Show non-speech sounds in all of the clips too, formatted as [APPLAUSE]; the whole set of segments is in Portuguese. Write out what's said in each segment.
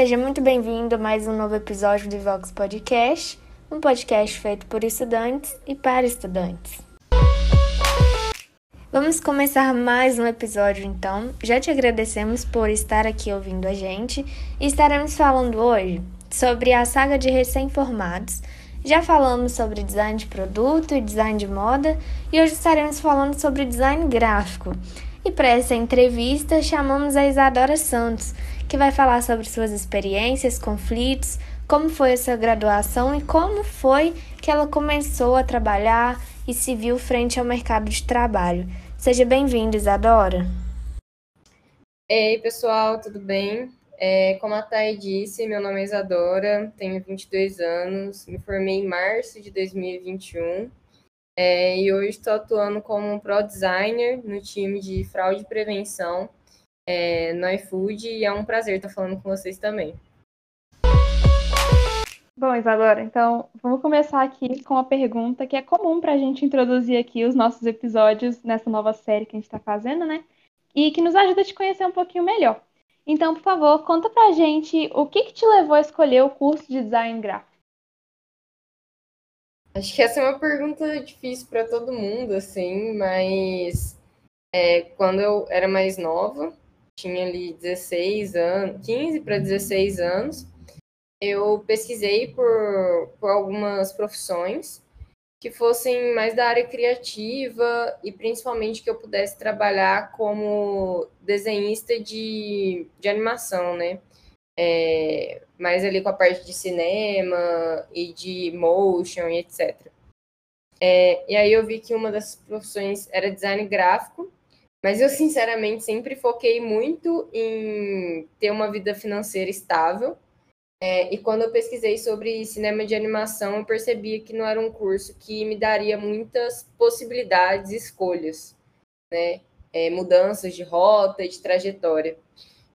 Seja muito bem-vindo a mais um novo episódio do Vox Podcast, um podcast feito por estudantes e para estudantes. Vamos começar mais um episódio então. Já te agradecemos por estar aqui ouvindo a gente e estaremos falando hoje sobre a saga de recém-formados. Já falamos sobre design de produto e design de moda e hoje estaremos falando sobre design gráfico. E para essa entrevista chamamos a Isadora Santos, que vai falar sobre suas experiências, conflitos, como foi a sua graduação e como foi que ela começou a trabalhar e se viu frente ao mercado de trabalho. Seja bem-vinda, Isadora. Ei, pessoal, tudo bem? É, como a Thay disse, meu nome é Isadora, tenho 22 anos, me formei em março de 2021 é, e hoje estou atuando como Pro Designer no time de fraude e prevenção é, no iFood e é um prazer estar falando com vocês também. Bom, Isadora, então vamos começar aqui com uma pergunta que é comum para a gente introduzir aqui os nossos episódios nessa nova série que a gente está fazendo, né? E que nos ajuda a te conhecer um pouquinho melhor. Então, por favor, conta pra gente o que, que te levou a escolher o curso de design gráfico. Acho que essa é uma pergunta difícil para todo mundo, assim, mas é, quando eu era mais nova, tinha ali 16 anos, 15 para 16 anos, eu pesquisei por, por algumas profissões que fossem mais da área criativa e principalmente que eu pudesse trabalhar como desenhista de, de animação, né? É, mais ali com a parte de cinema e de motion e etc. É, e aí eu vi que uma das profissões era design gráfico, mas eu sinceramente sempre foquei muito em ter uma vida financeira estável é, e quando eu pesquisei sobre cinema de animação, eu percebi que não era um curso que me daria muitas possibilidades e escolhas, né? É, mudanças de rota e de trajetória.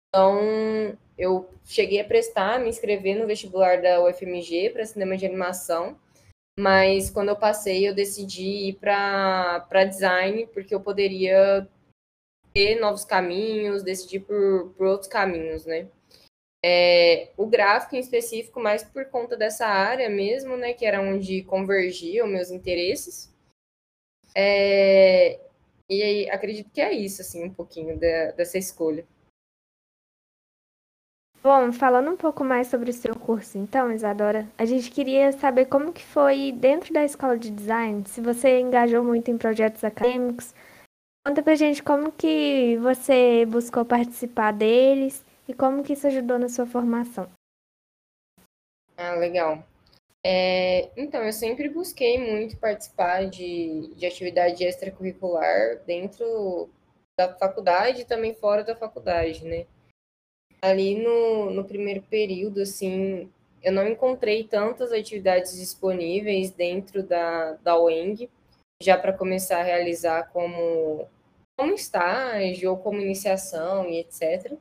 Então, eu cheguei a prestar, me inscrever no vestibular da UFMG para cinema de animação, mas quando eu passei, eu decidi ir para design, porque eu poderia ter novos caminhos, decidir por, por outros caminhos, né? É, o gráfico em específico, mais por conta dessa área mesmo, né, que era onde convergiam meus interesses. É, e acredito que é isso, assim, um pouquinho da, dessa escolha. Bom, falando um pouco mais sobre o seu curso, então, Isadora, a gente queria saber como que foi dentro da escola de design, se você engajou muito em projetos acadêmicos. Conta pra gente como que você buscou participar deles e como que isso ajudou na sua formação? Ah, legal. É, então, eu sempre busquei muito participar de, de atividade extracurricular dentro da faculdade e também fora da faculdade, né? Ali no, no primeiro período, assim, eu não encontrei tantas atividades disponíveis dentro da, da UENG, já para começar a realizar como, como estágio ou como iniciação e etc.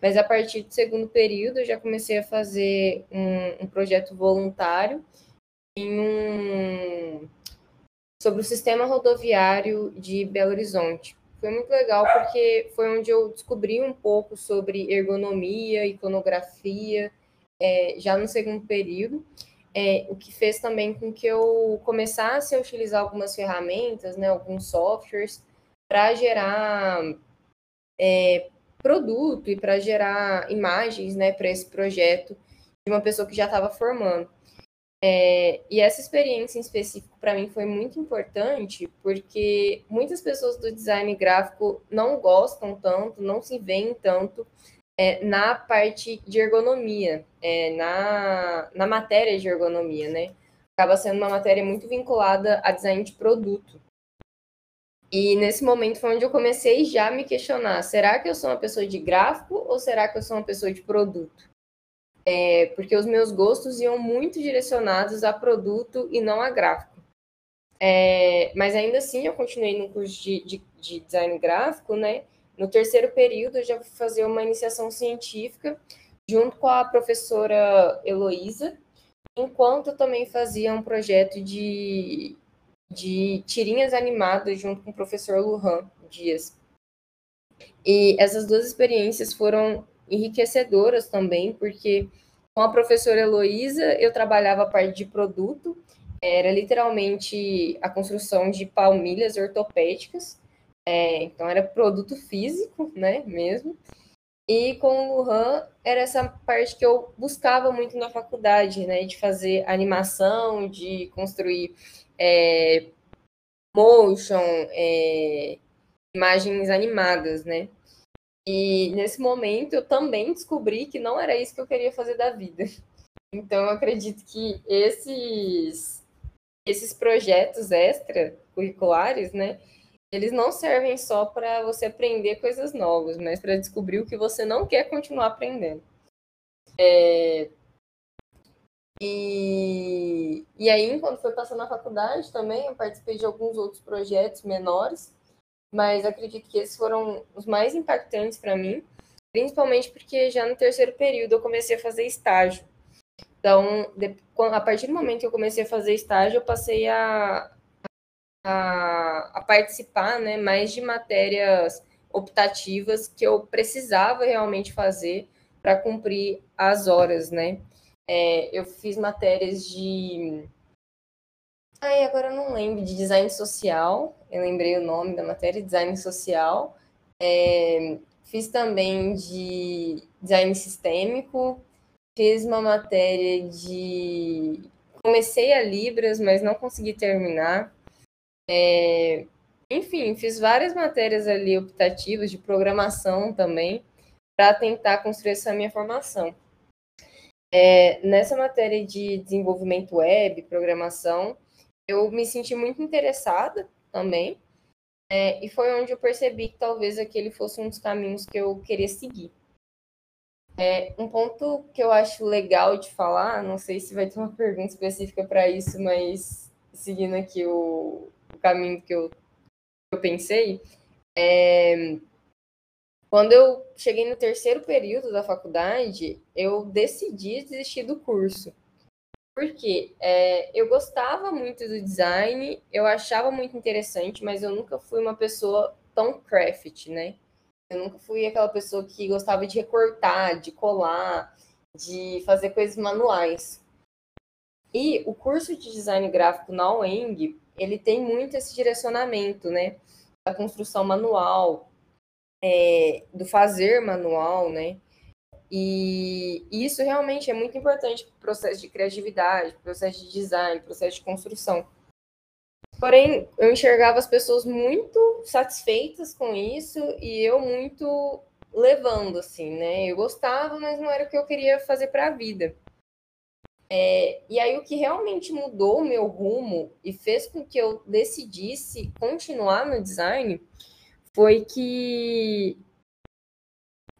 Mas a partir do segundo período, eu já comecei a fazer um, um projeto voluntário em um sobre o sistema rodoviário de Belo Horizonte. Foi muito legal porque foi onde eu descobri um pouco sobre ergonomia, iconografia, é, já no segundo período, é, o que fez também com que eu começasse a utilizar algumas ferramentas, né, alguns softwares, para gerar é, produto e para gerar imagens né, para esse projeto de uma pessoa que já estava formando. É, e essa experiência em específico para mim foi muito importante porque muitas pessoas do design gráfico não gostam tanto, não se veem tanto é, na parte de ergonomia, é, na, na matéria de ergonomia, né? Acaba sendo uma matéria muito vinculada a design de produto. E nesse momento foi onde eu comecei já a me questionar: será que eu sou uma pessoa de gráfico ou será que eu sou uma pessoa de produto? É, porque os meus gostos iam muito direcionados a produto e não a gráfico. É, mas ainda assim eu continuei no curso de, de, de, design gráfico, né? No terceiro período eu já fui fazer uma iniciação científica junto com a professora Heloísa, enquanto eu também fazia um projeto de, de tirinhas animadas junto com o professor Lujan Dias. E essas duas experiências foram enriquecedoras também, porque com a professora Heloísa eu trabalhava a parte de produto, era literalmente a construção de palmilhas ortopédicas, é, então era produto físico, né, mesmo. E com o Luhan era essa parte que eu buscava muito na faculdade, né, de fazer animação, de construir é, motion, é, imagens animadas, né. E nesse momento eu também descobri que não era isso que eu queria fazer da vida. [LAUGHS] Então eu acredito que esses esses projetos extra curriculares, né, eles não servem só para você aprender coisas novas, mas para descobrir o que você não quer continuar aprendendo. É... E, e aí, quando foi passando na faculdade também, eu participei de alguns outros projetos menores, mas acredito que esses foram os mais impactantes para mim, principalmente porque já no terceiro período eu comecei a fazer estágio. Então, a partir do momento que eu comecei a fazer estágio, eu passei a, a, a participar né, mais de matérias optativas que eu precisava realmente fazer para cumprir as horas, né? É, eu fiz matérias de. Ai, agora eu não lembro, de design social, eu lembrei o nome da matéria, design social. É, fiz também de design sistêmico, fiz uma matéria de. Comecei a Libras, mas não consegui terminar. É, enfim, fiz várias matérias ali optativas de programação também, para tentar construir essa minha formação. É, nessa matéria de desenvolvimento web, programação, eu me senti muito interessada também, é, e foi onde eu percebi que talvez aquele fosse um dos caminhos que eu queria seguir. É, um ponto que eu acho legal de falar, não sei se vai ter uma [LAUGHS] pergunta específica para isso, mas seguindo aqui o, o caminho que eu, eu pensei, é, quando eu cheguei no terceiro período da faculdade, eu decidi desistir do curso. Porque é, eu gostava muito do design, eu achava muito interessante, mas eu nunca fui uma pessoa tão craft, né? Eu nunca fui aquela pessoa que gostava de recortar, de colar, de fazer coisas manuais. E o curso de design gráfico na UENG, ele tem muito esse direcionamento, né? Da construção manual, é, do fazer manual, né? E isso realmente é muito importante para o processo de criatividade, processo de design, processo de construção. Porém, eu enxergava as pessoas muito satisfeitas com isso e eu muito levando, assim, né? Eu gostava, mas não era o que eu queria fazer para a vida. É, e aí o que realmente mudou o meu rumo e fez com que eu decidisse continuar no design foi que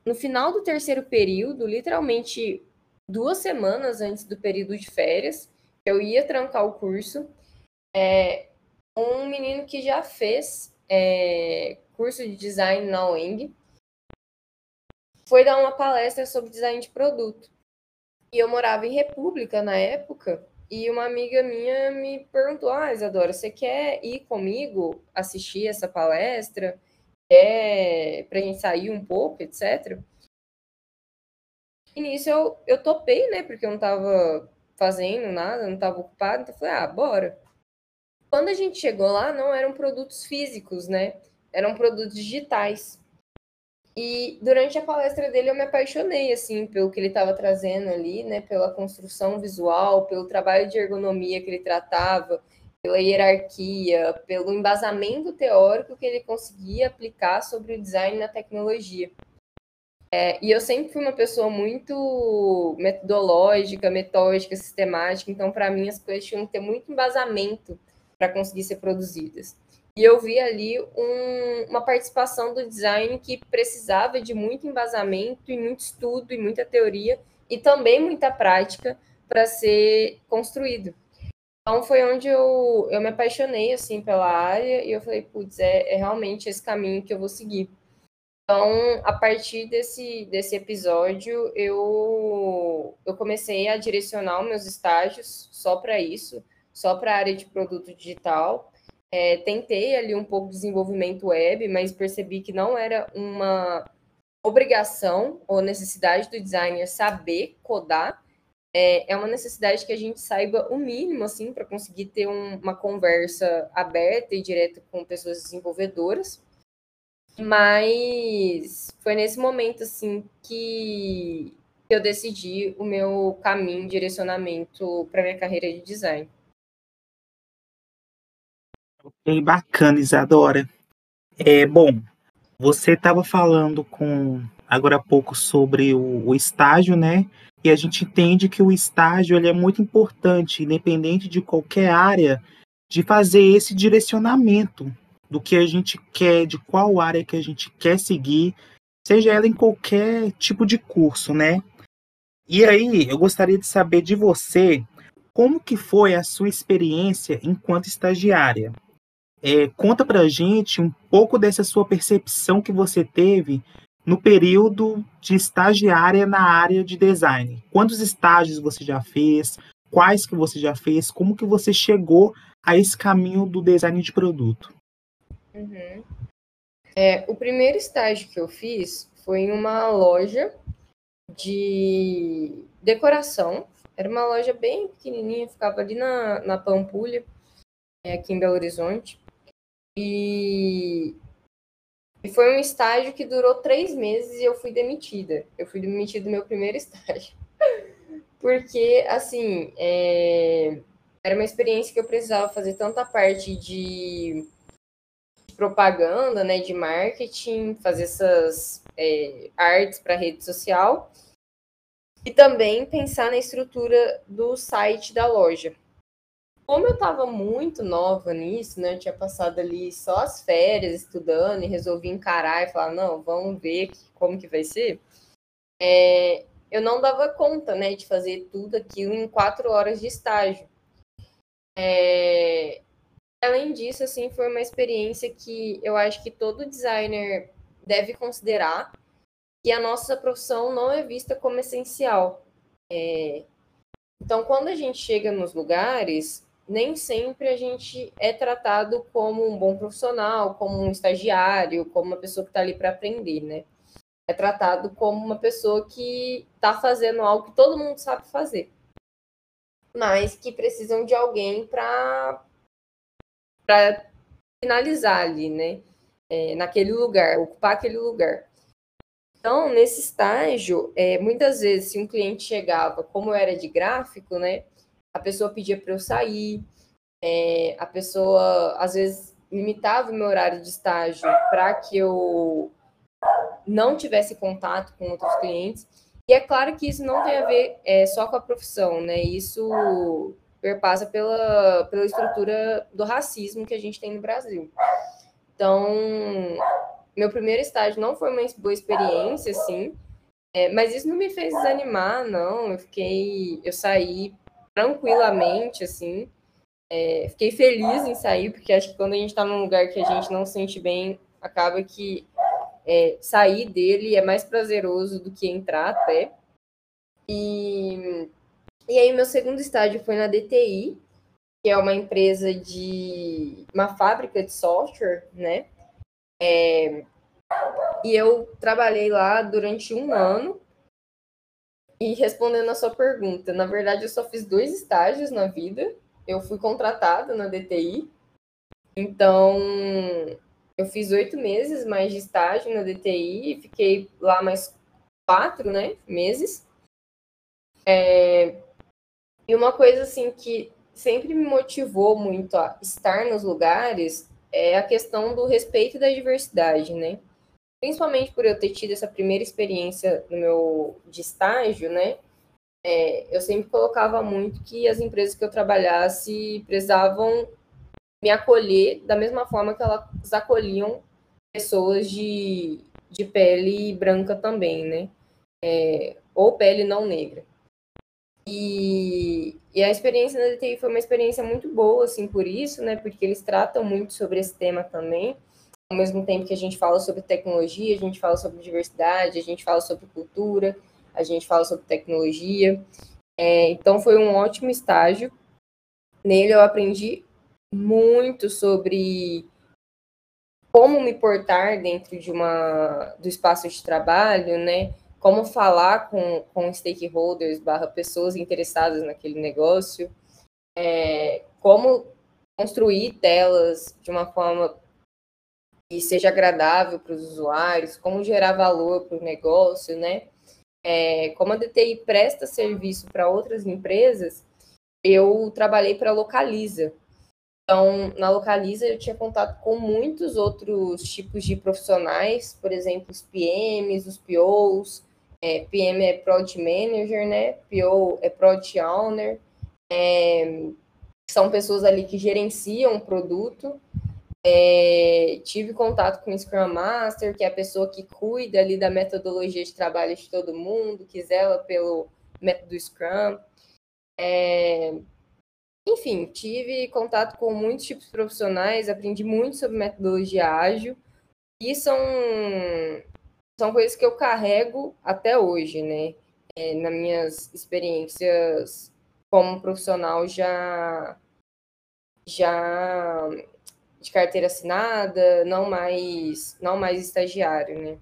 no final do terceiro período, literalmente duas semanas antes do período de férias, eu ia trancar o curso, é, um menino que já fez é, curso de design na UENG foi dar uma palestra sobre design de produto. E eu morava em República na época, e uma amiga minha me perguntou: Ah, Isadora, você quer ir comigo assistir essa palestra? Quer pra gente sair um pouco, etc. E nisso eu, eu topei, né? Porque eu não tava fazendo nada, não tava ocupado, então eu falei: Ah, bora. Quando a gente chegou lá, não eram produtos físicos, né? Eram produtos digitais. E durante a palestra dele eu me apaixonei assim pelo que ele estava trazendo ali, né, pela construção visual, pelo trabalho de ergonomia que ele tratava, pela hierarquia, pelo embasamento teórico que ele conseguia aplicar sobre o design na tecnologia. É, e eu sempre fui uma pessoa muito metodológica, metódica, sistemática, então para mim as coisas tinham que ter muito embasamento para conseguir ser produzidas. E eu vi ali um, uma participação do design que precisava de muito embasamento e muito estudo e muita teoria e também muita prática para ser construído. Então foi onde eu, eu me apaixonei assim pela área e eu falei, putz, é, é realmente esse caminho que eu vou seguir. Então, a partir desse, desse episódio, eu, eu comecei a direcionar meus estágios só para isso, só para a área de produto digital. É, tentei ali um pouco de desenvolvimento web, mas percebi que não era uma, obrigação ou necessidade do designer saber codar, é, é uma necessidade que a gente saiba o mínimo, assim, para conseguir ter um, uma conversa aberta e direta com pessoas desenvolvedoras. Mas foi nesse momento, assim, que eu decidi o meu caminho, direcionamento para minha carreira de design. Ok, bacana, Isadora. É, bom, você estava falando com agora há pouco sobre o, o, estágio, né? E a gente entende que o estágio ele é muito importante, independente de qualquer área, de fazer esse direcionamento do que a gente quer, de qual área que a gente quer seguir, seja ela em qualquer tipo de curso, né? E aí, eu gostaria de saber de você como que foi a sua experiência enquanto estagiária. É, conta pra gente um pouco dessa sua percepção que você teve no período de estagiária na área de design. Quantos estágios você já fez? Quais que você já fez? Como que você chegou a esse caminho do design de produto? Uhum. É, o primeiro estágio que eu fiz foi em uma loja de decoração. Era uma loja bem pequenininha, ficava ali na, na Pampulha, é, aqui em Belo Horizonte. E, e foi um estágio que durou três meses e eu fui demitida. Eu fui demitida do meu primeiro [LAUGHS] estágio. Porque, assim, é, era uma experiência que eu precisava fazer tanta parte de propaganda, né, de marketing, fazer essas é, artes para rede social e também pensar na estrutura do site da loja. Como eu estava muito nova nisso, né, eu tinha passado ali só as férias estudando e resolvi encarar e falar, não, vamos ver como que vai ser. É, eu não dava conta, né, de fazer tudo aquilo em quatro horas de estágio. É, além disso, assim, foi uma experiência que eu acho que todo designer deve considerar que a nossa profissão não é vista como essencial. É... Então, quando a gente chega nos lugares, nem sempre a gente é tratado como um bom profissional, como um estagiário, como uma pessoa que está ali para aprender, né? É tratado como uma pessoa que está fazendo algo que todo mundo sabe fazer, mas que precisam de alguém para finalizar ali, né? É, naquele lugar, ocupar aquele lugar. Então, nesse estágio, é, muitas vezes, se um cliente chegava, como era de gráfico, né? A pessoa pedia para eu sair, é, a pessoa, às vezes, limitava o meu horário de estágio para que eu não tivesse contato com outros clientes. E é claro que isso não tem a ver é, só com a profissão, né? Isso perpassa pela, pela estrutura do racismo que a gente tem no Brasil. Então, meu primeiro estágio não foi uma boa experiência, assim, é, mas isso não me fez desanimar, não. Eu fiquei, eu saí tranquilamente, assim, é, fiquei feliz em sair, porque acho que quando a gente está num lugar que a gente não se sente bem, acaba que é, sair dele é mais prazeroso do que entrar até. E e aí, meu segundo estágio foi na DTI, que é uma empresa de. uma fábrica de software, né? É, e eu trabalhei lá durante um ano. E respondendo a sua pergunta, na verdade, eu só fiz dois estágios na vida. Eu fui contratada na DTI. Então, eu fiz oito meses mais de estágio na DTI. Fiquei lá mais quatro né, meses. É, e uma coisa assim que sempre me motivou muito a estar nos lugares é a questão do respeito da diversidade, né? Principalmente por eu ter tido essa primeira experiência no meu de estágio, né? É, eu sempre colocava muito que as empresas que eu trabalhasse precisavam me acolher da mesma forma que elas acolhiam pessoas de, de pele branca também, né? É, ou pele não negra. E, e, a experiência na DTI foi uma experiência muito boa, assim, por isso, né? Porque eles tratam muito sobre esse tema também. Ao mesmo tempo que a gente fala sobre tecnologia, a gente fala sobre diversidade, a gente fala sobre cultura, a gente fala sobre tecnologia. É, então, foi um ótimo estágio. Nele eu aprendi muito sobre como me portar dentro de uma do espaço de trabalho, né? Como falar com, com stakeholders barra pessoas interessadas naquele negócio, é, como construir telas de uma forma que seja agradável para os usuários, como gerar valor para o negócio, né? É, como a DTI presta serviço para outras empresas, eu trabalhei para a Localiza, então, na Localiza, eu tinha contato com muitos outros tipos de profissionais, por exemplo, os PMs, os POs. É, PM é Product Manager, né? PO é Product Owner. É, são pessoas ali que gerenciam o produto. É, tive contato com o Scrum Master, que é a pessoa que cuida ali da metodologia de trabalho de todo mundo, que zela pelo método Scrum. É, enfim, tive contato com muitos tipos profissionais, aprendi muito sobre metodologia ágil e são, são coisas que eu carrego até hoje, né? É, nas minhas experiências como profissional já já de carteira assinada, não mais não mais estagiário, né?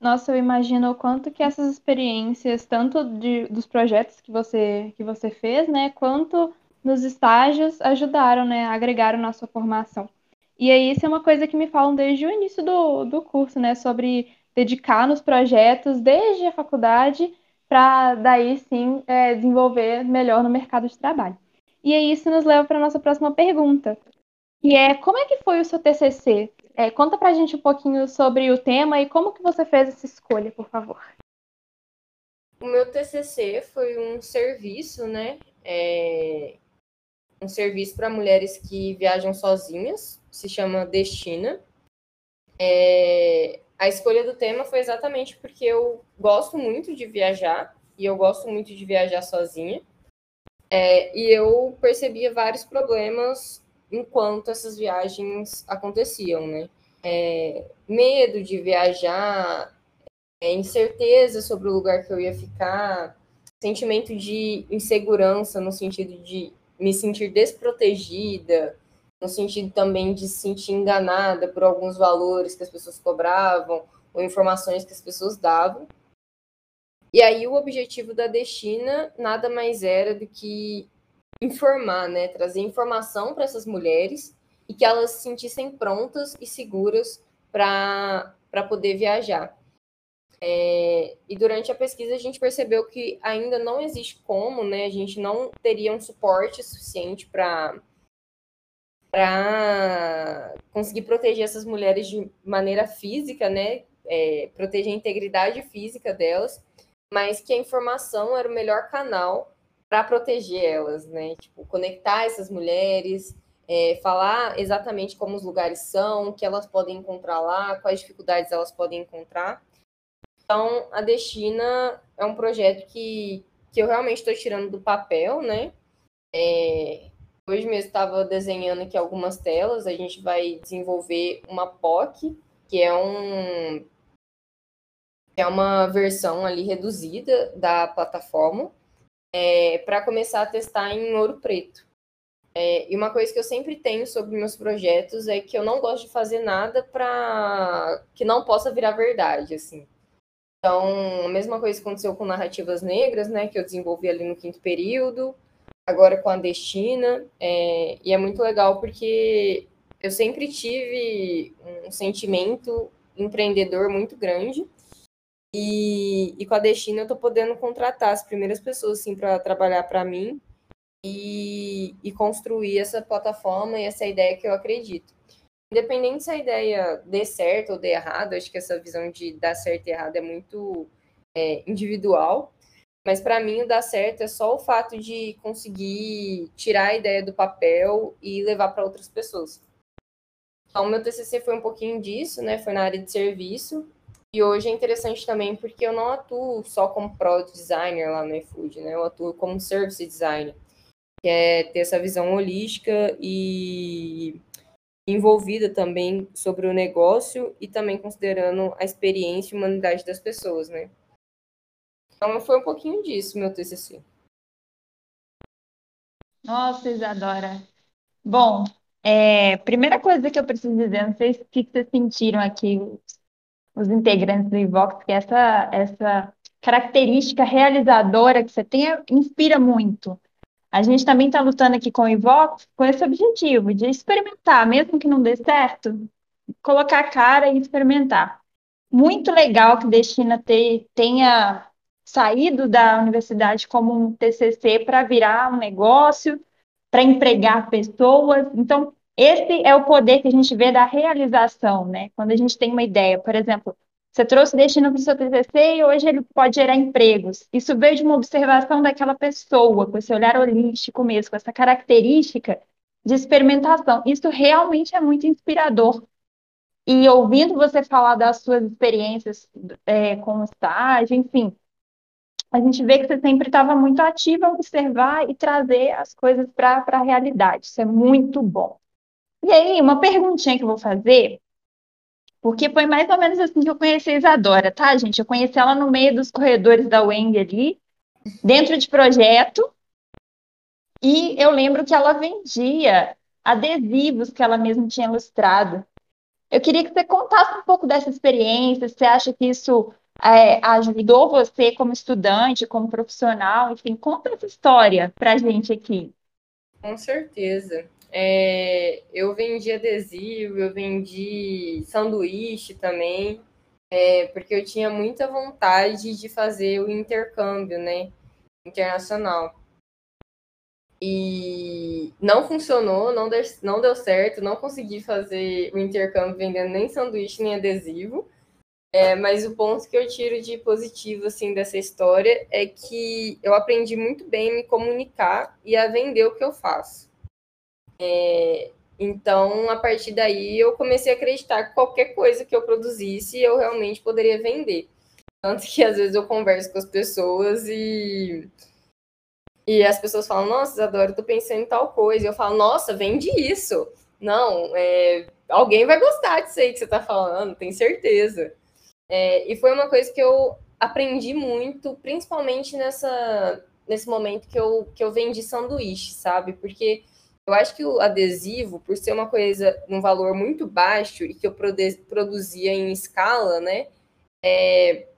Nossa, eu imagino o quanto que essas experiências, tanto de, dos projetos que você, que você fez, né, quanto nos estágios, ajudaram, né, agregaram na sua formação. E aí, isso é uma coisa que me falam desde o início do, do curso, né, sobre dedicar nos projetos desde a faculdade para daí sim é, desenvolver melhor no mercado de trabalho. E aí, isso nos leva para a nossa próxima pergunta, que é como é que foi o seu TCC? É, conta pra gente um pouquinho sobre o tema e como que você fez essa escolha, por favor. O meu TCC foi um serviço, né? É... Um serviço para mulheres que viajam sozinhas, se chama Destina. É... A escolha do tema foi exatamente porque eu gosto muito de viajar e eu gosto muito de viajar sozinha. É... E eu percebia vários problemas enquanto essas viagens aconteciam, né? É, medo de viajar, é, incerteza sobre o lugar que eu ia ficar, sentimento de insegurança no sentido de me sentir desprotegida, no sentido também de se sentir enganada por alguns valores que as pessoas cobravam ou informações que as pessoas davam. E aí o objetivo da Destina nada mais era do que informar, né, trazer informação para essas mulheres e que elas se sentissem prontas e seguras para poder viajar. É, e durante a pesquisa a gente percebeu que ainda não existe como, né? A gente não teria um suporte suficiente para para conseguir proteger essas mulheres de maneira física, né? É, proteger a integridade física delas, mas que a informação era o melhor canal para proteger elas, né? Tipo, conectar essas mulheres, é, falar exatamente como os lugares são, o que elas podem encontrar lá, quais dificuldades elas podem encontrar. Então, a Destina é um projeto que, que eu realmente estou tirando do papel, né? É, hoje mesmo estava desenhando aqui algumas telas, a gente vai desenvolver uma POC, que é um é uma versão ali reduzida da plataforma, é, para começar a testar em ouro preto. É, e uma coisa que eu sempre tenho sobre meus projetos é que eu não gosto de fazer nada para que não possa virar verdade, assim. Então, a mesma coisa aconteceu com narrativas negras, né, que eu desenvolvi ali no quinto período, agora com a Destina, é, e é muito legal porque eu sempre tive um sentimento empreendedor muito grande, e, e com a Destina eu estou podendo contratar as primeiras pessoas assim, para trabalhar para mim e, e construir essa plataforma e essa ideia que eu acredito. Independente se a ideia dê certo ou dê errado, acho que essa visão de dar certo e errado é muito é, individual, mas para mim o dar certo é só o fato de conseguir tirar a ideia do papel e levar para outras pessoas. Então, meu TCC foi um pouquinho disso, né? Foi na área de serviço. E hoje é interessante também porque eu não atuo só como product designer lá no iFood, né? Eu atuo como service designer, que é ter essa visão holística e envolvida também sobre o negócio e também considerando a experiência e humanidade das pessoas, né? Então foi um pouquinho disso meu TCC. Nossa, Isadora. Bom, É, primeira coisa que eu preciso dizer, não sei o que vocês sentiram aqui, os, integrantes do Invox, que essa, essa característica realizadora que você tem inspira muito. A gente também está lutando aqui com o Invox com esse objetivo de experimentar, mesmo que não dê certo, colocar a cara e experimentar. Muito legal que Destina tenha saído da universidade como um TCC para virar um negócio, para empregar pessoas. Então, esse é o poder que a gente vê da realização, né? Quando a gente tem uma ideia, por exemplo, você trouxe destino para o seu TCC e hoje ele pode gerar empregos. Isso veio de uma observação daquela pessoa, com esse olhar holístico mesmo, com essa característica de experimentação. Isso realmente é muito inspirador. E ouvindo você falar das suas experiências é, com estágio, enfim, a gente vê que você sempre estava muito ativa a observar e trazer as coisas para a realidade. Isso é muito bom. E aí, uma perguntinha que eu vou fazer porque foi mais ou menos assim que eu conheci a Isadora, tá, gente? Eu conheci ela no meio dos corredores da Weng ali, dentro de projeto. E eu lembro que ela vendia adesivos que ela mesma tinha ilustrado. Eu queria que você contasse um pouco dessa experiência. Você acha que isso é, ajudou você como estudante, como profissional? Enfim, conta essa história para a gente aqui. Com certeza. É, eu vendi adesivo, eu vendi sanduíche também, é, porque eu tinha muita vontade de fazer o intercâmbio, né, internacional. E não funcionou, não deu, não deu certo, não consegui fazer o intercâmbio vendendo nem sanduíche nem adesivo. É, mas o ponto que eu tiro de positivo assim dessa história é que eu aprendi muito bem me comunicar e a vender o que eu faço. É, então, a partir daí, eu comecei a acreditar que qualquer coisa que eu produzisse, eu realmente poderia vender. Tanto que às vezes eu converso com as pessoas e. E as pessoas falam, nossa, Isadora, eu tô pensando em tal coisa. E eu falo, nossa, vende isso. Não, é, alguém vai gostar disso aí que você tá falando, tenho certeza. É, e foi uma coisa que eu aprendi muito, principalmente nessa, nesse momento que eu, que eu vendi sanduíche, sabe? Porque eu acho que o adesivo, por ser uma coisa num valor muito baixo e que eu produzia em escala, né, é,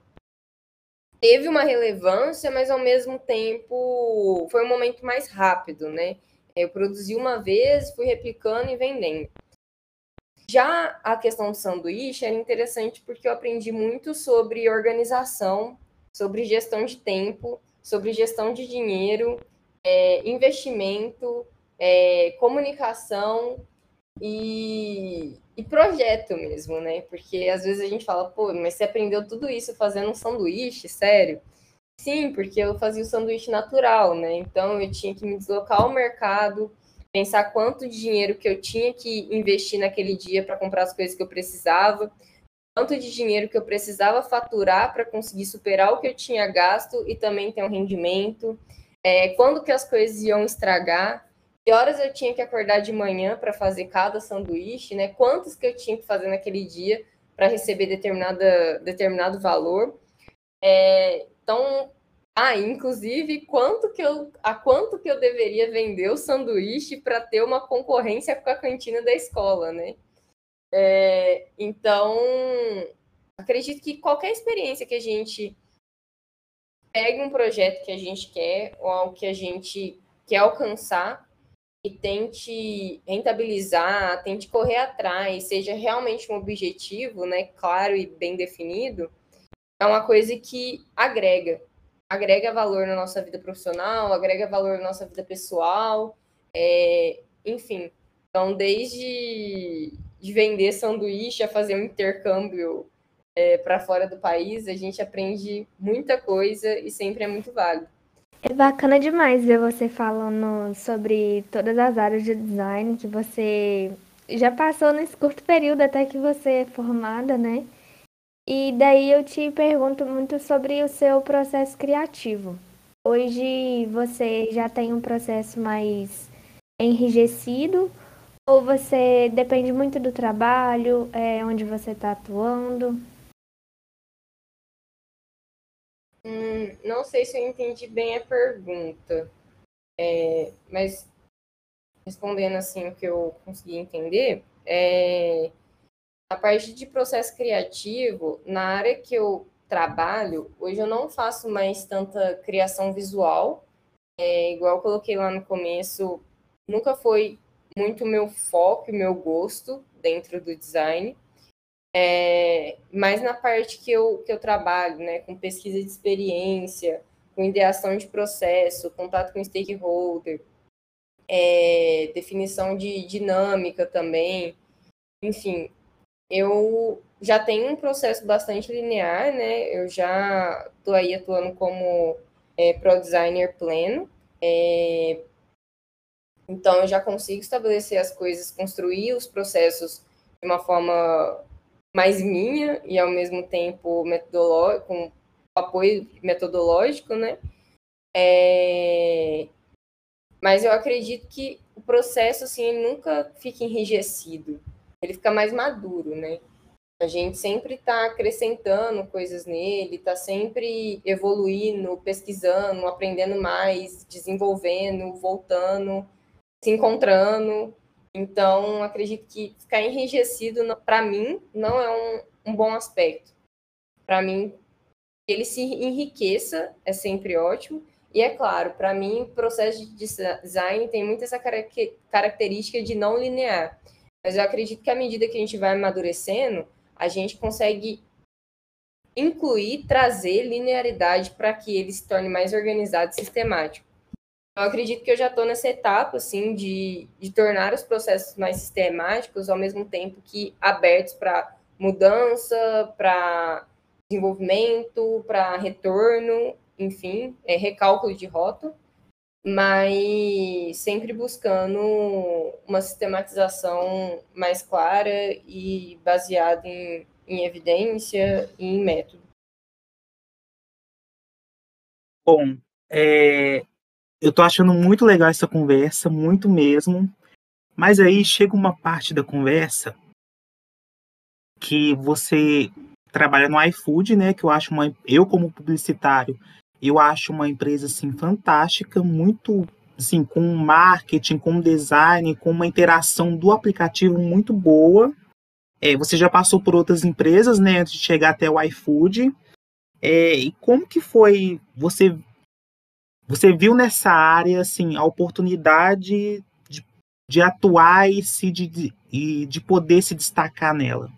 teve uma relevância, mas ao mesmo tempo foi um momento mais rápido, né? Eu produzi uma vez, fui replicando e vendendo. Já a questão do sanduíche era interessante porque eu aprendi muito sobre organização, sobre gestão de tempo, sobre gestão de dinheiro, é, investimento, é, comunicação e, e, projeto mesmo, né? Porque às vezes a gente fala, pô, mas você aprendeu tudo isso fazendo um sanduíche, sério? Sim, porque eu fazia o sanduíche natural, né? Então eu tinha que me deslocar ao mercado, pensar quanto de dinheiro que eu tinha que investir naquele dia para comprar as coisas que eu precisava, quanto de dinheiro que eu precisava faturar para conseguir superar o que eu tinha gasto e também ter um rendimento, é, quando que as coisas iam estragar horas eu tinha que acordar de manhã para fazer cada sanduíche, né? Quantos que eu tinha que fazer naquele dia para receber determinada, determinado valor. É, então, ah, inclusive, quanto que eu, a quanto que eu deveria vender o sanduíche para ter uma concorrência com a cantina da escola, né? É, então, acredito que qualquer experiência que a gente pegue um projeto que a gente quer ou algo que a gente quer alcançar, e tente rentabilizar, tente correr atrás, seja realmente um objetivo, né, claro e bem definido, é uma coisa que agrega, agrega valor na nossa vida profissional, agrega valor na nossa vida pessoal, é, enfim. Então, desde de vender sanduíche a fazer um intercâmbio é, para fora do país, a gente aprende muita coisa e sempre é muito válido. É bacana demais ver você falando sobre todas as áreas de design que você já passou nesse curto período até que você é formada, né? E daí eu te pergunto muito sobre o seu processo criativo. Hoje você já tem um processo mais enrijecido ou você depende muito do trabalho, é, onde você está atuando? Hum, não sei se eu entendi bem a pergunta, é, mas respondendo assim o que eu consegui entender, é, a parte de processo criativo, na área que eu trabalho, hoje eu não faço mais tanta criação visual, é, igual eu coloquei lá no começo, nunca foi muito meu foco, meu gosto dentro do design, é, mas na parte que eu, que eu trabalho, né, com pesquisa de experiência, com ideação de processo, contato com stakeholder, é, definição de dinâmica também, enfim, eu já tenho um processo bastante linear, né? Eu já estou aí atuando como é, pro designer pleno, é, então eu já consigo estabelecer as coisas, construir os processos de uma forma mais minha e ao mesmo tempo metodológico, com apoio metodológico, né? É, mas eu acredito que o processo assim nunca fica enrijecido ele fica mais maduro, né? A gente sempre está acrescentando coisas nele, está sempre evoluindo, pesquisando, aprendendo mais, desenvolvendo, voltando, se encontrando. Então, acredito que ficar enrijecido, para mim, não é um, um bom aspecto. Para mim, ele se enriqueça é sempre ótimo. E é claro, para mim, o processo de design tem muito essa característica de não linear. Mas eu acredito que à medida que a gente vai amadurecendo, a gente consegue incluir, trazer linearidade para que ele se torne mais organizado e sistemático. Eu acredito que eu já estou nessa etapa, assim, de, de tornar os processos mais sistemáticos, ao mesmo tempo que abertos para mudança, para desenvolvimento, para retorno, enfim, é, recálculo de rota mas sempre buscando uma sistematização mais clara e baseada em, em evidência e em método. Bom, é, eu estou achando muito legal essa conversa, muito mesmo. Mas aí chega uma parte da conversa que você trabalha no iFood, né? Que eu acho uma, eu como publicitário eu acho uma empresa assim fantástica, muito assim com marketing, com design, com uma interação do aplicativo muito boa. É, você já passou por outras empresas, né, antes de chegar até o iFood. É, e como que foi você você viu nessa área assim a oportunidade de, de atuar e se de, e de poder se destacar nela?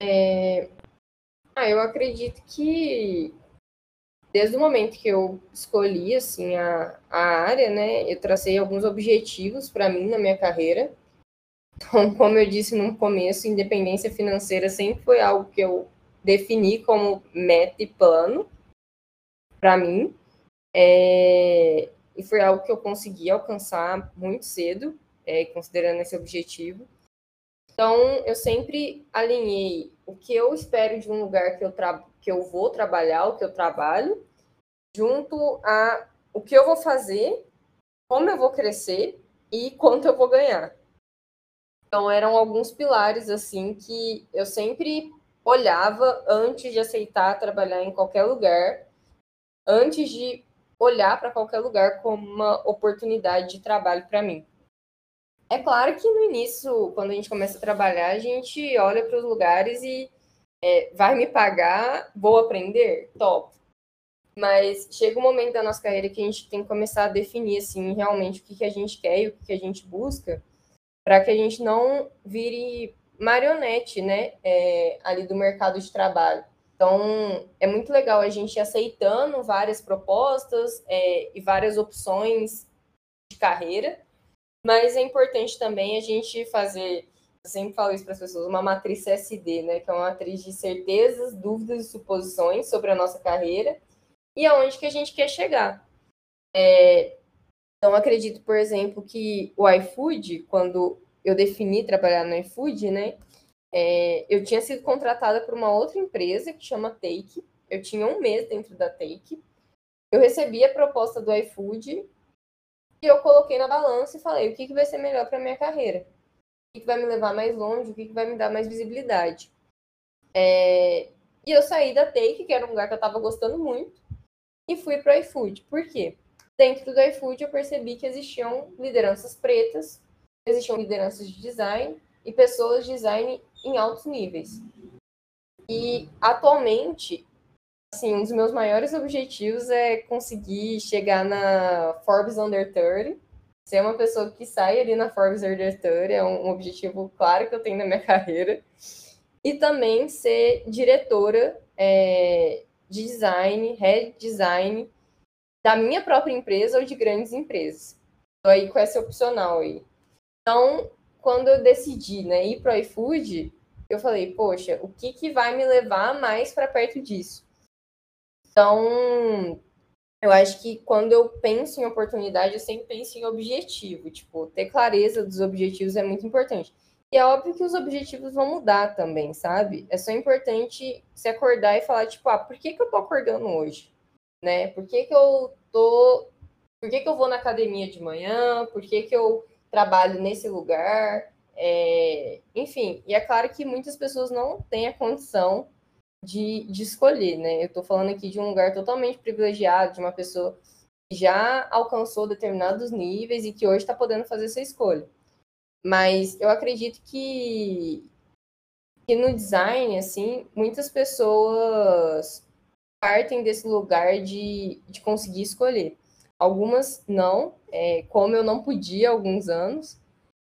É... Ah, eu acredito que desde o momento que eu escolhi assim a, a área, né, eu tracei alguns objetivos para mim na minha carreira. Então, [LAUGHS] como eu disse no começo, independência financeira sempre foi algo que eu defini como meta e plano para mim. É, e foi algo que eu consegui alcançar muito cedo, é, considerando esse objetivo. Então, eu sempre alinhei o que eu espero de um lugar que eu, que eu vou trabalhar, o que eu trabalho, junto a o que eu vou fazer, como eu vou crescer e quanto eu vou ganhar. Então, eram alguns pilares, assim, que eu sempre olhava antes de aceitar trabalhar em qualquer lugar, antes de olhar para qualquer lugar como uma oportunidade de trabalho para mim. É claro que no início, quando a gente começa a trabalhar, a gente olha para os lugares e é, vai me pagar, vou aprender? Top. Mas chega um momento da nossa carreira que a gente tem que começar a definir assim, realmente o que, que a gente quer e o que, que a gente busca, para que a gente não vire marionete né, é, ali do mercado de trabalho. Então, é muito legal a gente aceitando várias propostas é, e várias opções de carreira, mas é importante também a gente fazer, eu sempre falo isso para as pessoas, uma matriz CSD, né? Que é uma matriz de certezas, dúvidas e suposições sobre a nossa carreira e aonde que a gente quer chegar. É, então, acredito, por exemplo, que o iFood, quando eu defini trabalhar no iFood, né? É, eu tinha sido contratada por uma outra empresa que chama Take. Eu tinha um mês dentro da Take. Eu recebi a proposta do iFood e eu coloquei na balança e falei o que, que vai ser melhor para minha carreira, o que, que, vai me levar mais longe, o que, que vai me dar mais visibilidade. É... E eu saí da Take, que era um lugar que eu estava gostando muito, e fui para o iFood. Por quê? dentro do iFood eu percebi que existiam lideranças pretas, existiam lideranças de design e pessoas de design em altos níveis. E atualmente, assim, um dos meus maiores objetivos é conseguir chegar na Forbes Under 30, ser uma pessoa que sai ali na Forbes Under 30, é um objetivo claro que eu tenho na minha [LAUGHS] carreira. E também ser diretora é, de design, head design da minha própria empresa ou de grandes empresas. Estou aí com essa opcional aí. Então, quando eu decidi né, ir para o iFood, eu falei, poxa, o que, que vai me levar mais para perto disso? Então, eu acho que quando eu penso em oportunidade, eu sempre penso em objetivo. Tipo, ter clareza dos objetivos é muito importante. E é óbvio que os objetivos vão mudar também, sabe? É só importante se acordar e falar, tipo, ah, por que, que eu tô acordando hoje? Né? Por que, que eu tô. Por que, que eu vou na academia de manhã? Por que, que eu trabalho nesse lugar? É... Enfim, e é claro que muitas pessoas não têm a condição de, de escolher, né? Eu tô falando aqui de um lugar totalmente privilegiado, de uma pessoa que já alcançou determinados níveis e que hoje está podendo fazer essa escolha. Mas eu acredito que, que no design, assim, muitas pessoas partem desse lugar de, de conseguir escolher. Algumas não, é, como eu não podia há alguns anos,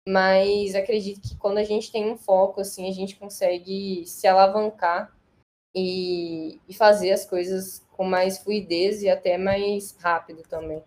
mas acredito que quando a gente tem um foco, assim, a gente consegue se alavancar e, e fazer as coisas com mais fluidez e até mais rápido também.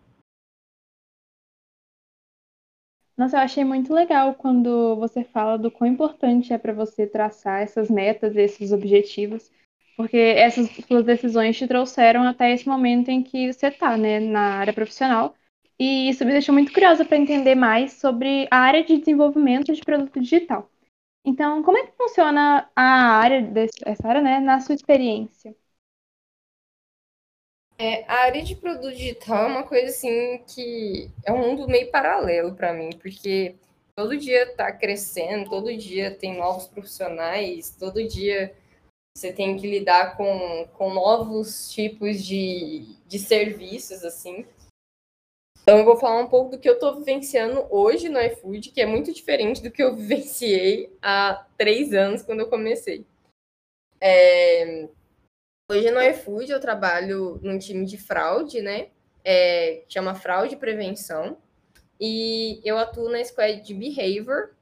Nossa, eu achei muito legal quando você fala do quão importante é para você traçar essas metas, esses objetivos, porque essas suas decisões te trouxeram até esse momento em que você está, né, na área profissional. E isso me deixou muito curiosa para entender mais sobre a área de desenvolvimento de produto digital. Então, como é que funciona a área desse, essa área, né, na sua experiência? É, a área de produto digital é uma coisa assim que é um mundo meio paralelo para mim, porque todo dia está crescendo, todo dia tem novos profissionais, todo dia você tem que lidar com, com novos tipos de, de serviços, assim. Então eu vou falar um pouco do que eu estou vivenciando hoje no iFood, que é muito diferente do que eu [LAUGHS] vivenciei há três anos quando eu comecei. É, Hoje no iFood eu trabalho num time de fraude, né? É, chama Fraude Prevenção. E eu atuo na Squad de Behavior.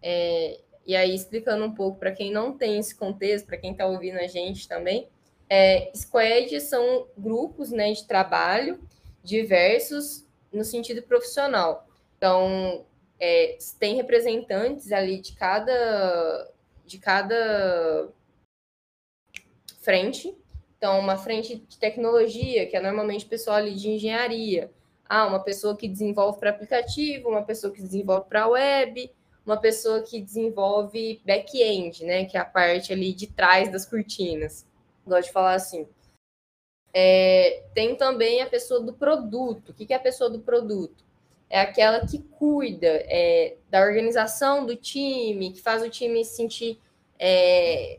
É, e aí, explicando um pouco para quem não tem esse contexto, para quem está ouvindo a gente também, é, squad são grupos né, de trabalho diversos no sentido profissional. Então, é, tem representantes ali de cada, de cada frente. Então, uma frente de tecnologia, que é normalmente pessoal ali de engenharia. Ah, uma pessoa que desenvolve para aplicativo, uma pessoa que desenvolve para web, uma pessoa que desenvolve back-end, né? Que é a parte ali de trás das cortinas. Gosto de falar assim. É, tem também a pessoa do produto. O que é a pessoa do produto? É aquela que cuida é, da organização do time, que faz o time se sentir é,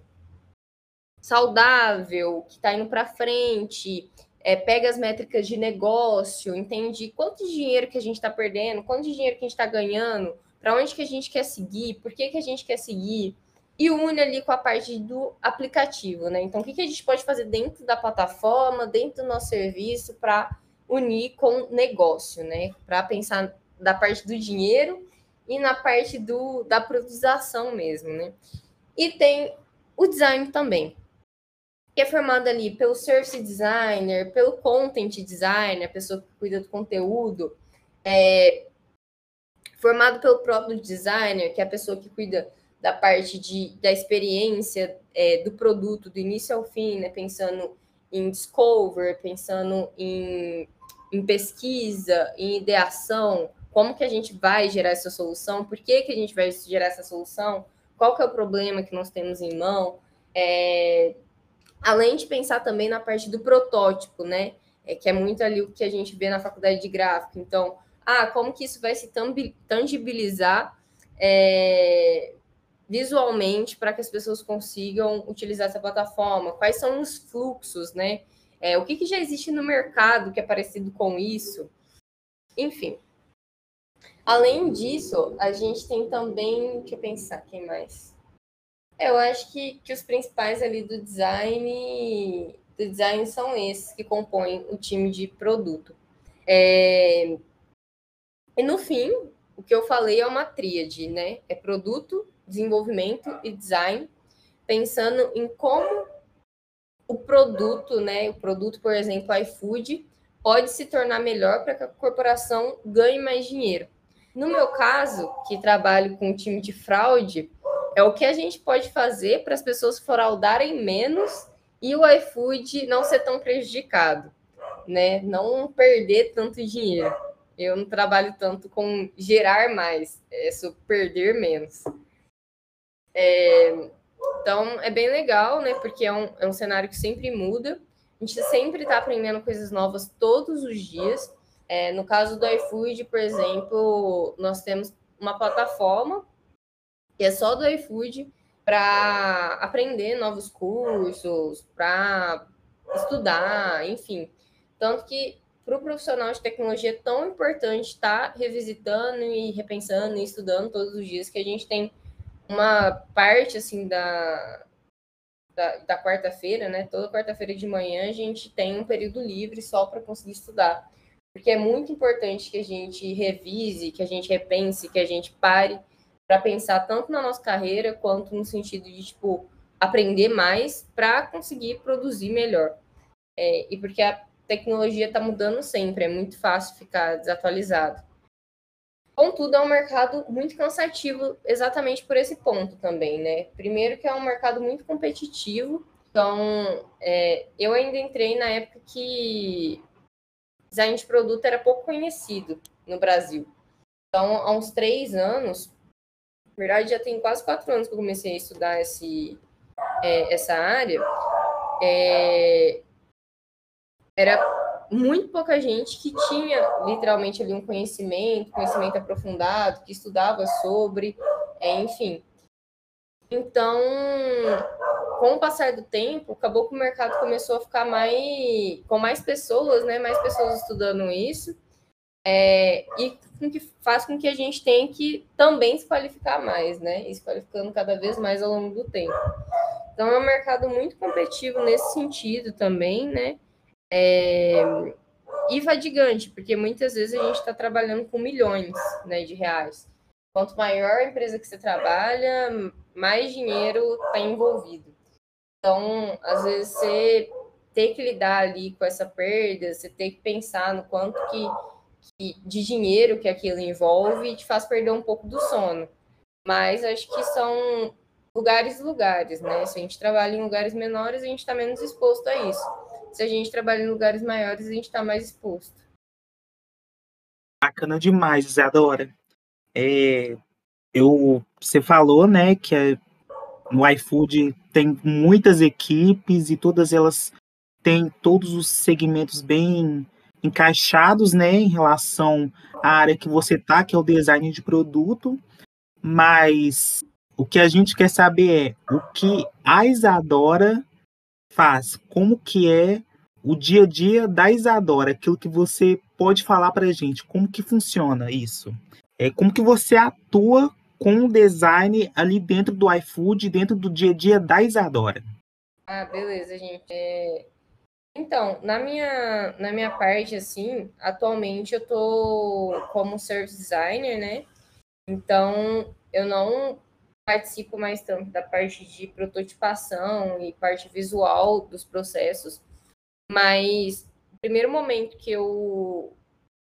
saudável, que está indo para frente, é, pega as métricas de negócio, entende quanto dinheiro que a gente está perdendo, quanto dinheiro que a gente está ganhando, para onde que a gente quer seguir, por que, que a gente quer seguir, e une ali com a parte do aplicativo, né? Então, o que, que a gente pode fazer dentro da plataforma, dentro do nosso serviço, para unir com negócio, né? Para pensar da parte do dinheiro e na parte do, da produtização mesmo, né? E tem o design também que é formado ali pelo service designer, pelo content designer, a pessoa que cuida do conteúdo, é, formado pelo próprio designer, que é a pessoa que cuida da parte de, da experiência é, do produto, do início ao fim, né, pensando em discover, pensando em, em pesquisa, em ideação, como que a gente vai gerar essa solução, por que, que a gente vai gerar essa solução, qual que é o problema que nós temos em mão, é, além de pensar também na parte do protótipo, né? É, que é muito ali o que a gente vê na faculdade de gráfico. Então, ah, como que isso vai se tangibilizar é, visualmente para que as pessoas consigam utilizar essa plataforma? Quais são os fluxos, né? É, o que, que já existe no mercado que é parecido com isso? Enfim. Além disso, a gente tem também. Deixa eu pensar, quem mais? Eu acho que, que os principais ali do design do design são esses que compõem o time de produto. É... E no fim, o que eu falei é uma tríade, né? É produto, desenvolvimento e design, pensando em como o produto, né? O produto, por exemplo, iFood, pode se tornar melhor para que a corporação ganhe mais dinheiro. No meu caso, que trabalho com um time de fraude, é o que a gente pode fazer para as pessoas fraudarem menos e o iFood não ser tão prejudicado, né? Não perder tanto dinheiro. Eu não trabalho tanto com gerar mais, é só perder menos. É, então, é bem legal, né? Porque é um, é um cenário que sempre muda. A gente sempre está aprendendo coisas novas todos os dias. É, no caso do iFood, por exemplo, nós temos uma plataforma que é só do iFood para aprender novos cursos, para estudar, enfim. Tanto que para o profissional de tecnologia é tão importante estar tá revisitando e repensando e estudando todos os dias que a gente tem uma parte assim da, da, da quarta-feira, né? Toda quarta-feira de manhã a gente tem um período livre só para conseguir estudar. Porque é muito importante que a gente revise, que a gente repense, que a gente pare para pensar tanto na nossa carreira quanto no sentido de tipo aprender mais para conseguir produzir melhor. É, e porque a tecnologia está mudando sempre, é muito fácil ficar desatualizado. Contudo, é um mercado muito cansativo exatamente por esse ponto também, né? Primeiro que é um mercado muito competitivo, então é, eu ainda entrei na época que design de produto era pouco conhecido no Brasil. Então, há uns três anos, na verdade já tem quase quatro anos que eu comecei a estudar esse, é, essa área, é, era muito pouca gente que tinha literalmente ali um conhecimento, conhecimento aprofundado, que estudava sobre, é, enfim. Então, com o passar do tempo, acabou que o mercado começou a ficar mais com mais pessoas, né? Mais pessoas estudando isso. É, e com que faz com que a gente tenha que também se qualificar mais, né? E se qualificando cada vez mais ao longo do tempo. Então é um mercado muito competitivo nesse sentido também, né? É, e fadigante, porque muitas vezes a gente está trabalhando com milhões né, de reais. Quanto maior a empresa que você trabalha, mais dinheiro está envolvido. Então, às vezes, você tem que lidar ali com essa perda, você tem que pensar no quanto que, que de dinheiro que aquilo envolve te faz perder um pouco do sono. Mas acho que são lugares lugares, né? Se a gente trabalha em lugares menores, a gente está menos exposto a isso se a gente trabalha em lugares maiores, a gente está mais exposto. Bacana demais, Isadora. É, eu, você falou, né, que é, no iFood tem muitas equipes e todas elas têm todos os segmentos bem encaixados, né, em relação à área que você tá, que é o design de produto, mas o que a gente quer saber é o que a Isadora faz, como que é o dia a dia da Isadora, aquilo que você pode falar para gente, como que funciona isso? É, como que você atua com o design ali dentro do iFood, dentro do dia a dia da Isadora? Ah, beleza, gente. É... Então, na minha, na minha parte, assim, atualmente eu tô como service designer, né? Então, eu não participo mais tanto da parte de prototipação e parte visual dos processos, mas o primeiro momento que eu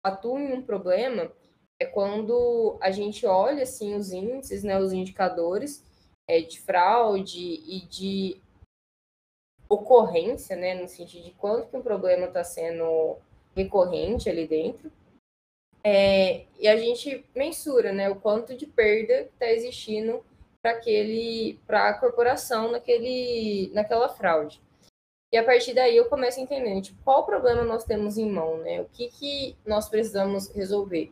atuo em um problema é quando a gente olha assim os índices, né, os indicadores é, de fraude e de ocorrência, né, no sentido de quanto que um problema está sendo recorrente ali dentro. É, e a gente mensura, né, o quanto de perda está existindo aquele para a corporação naquele naquela fraude. E a partir daí eu começo a entender tipo, qual problema nós temos em mão, né? O que, que nós precisamos resolver.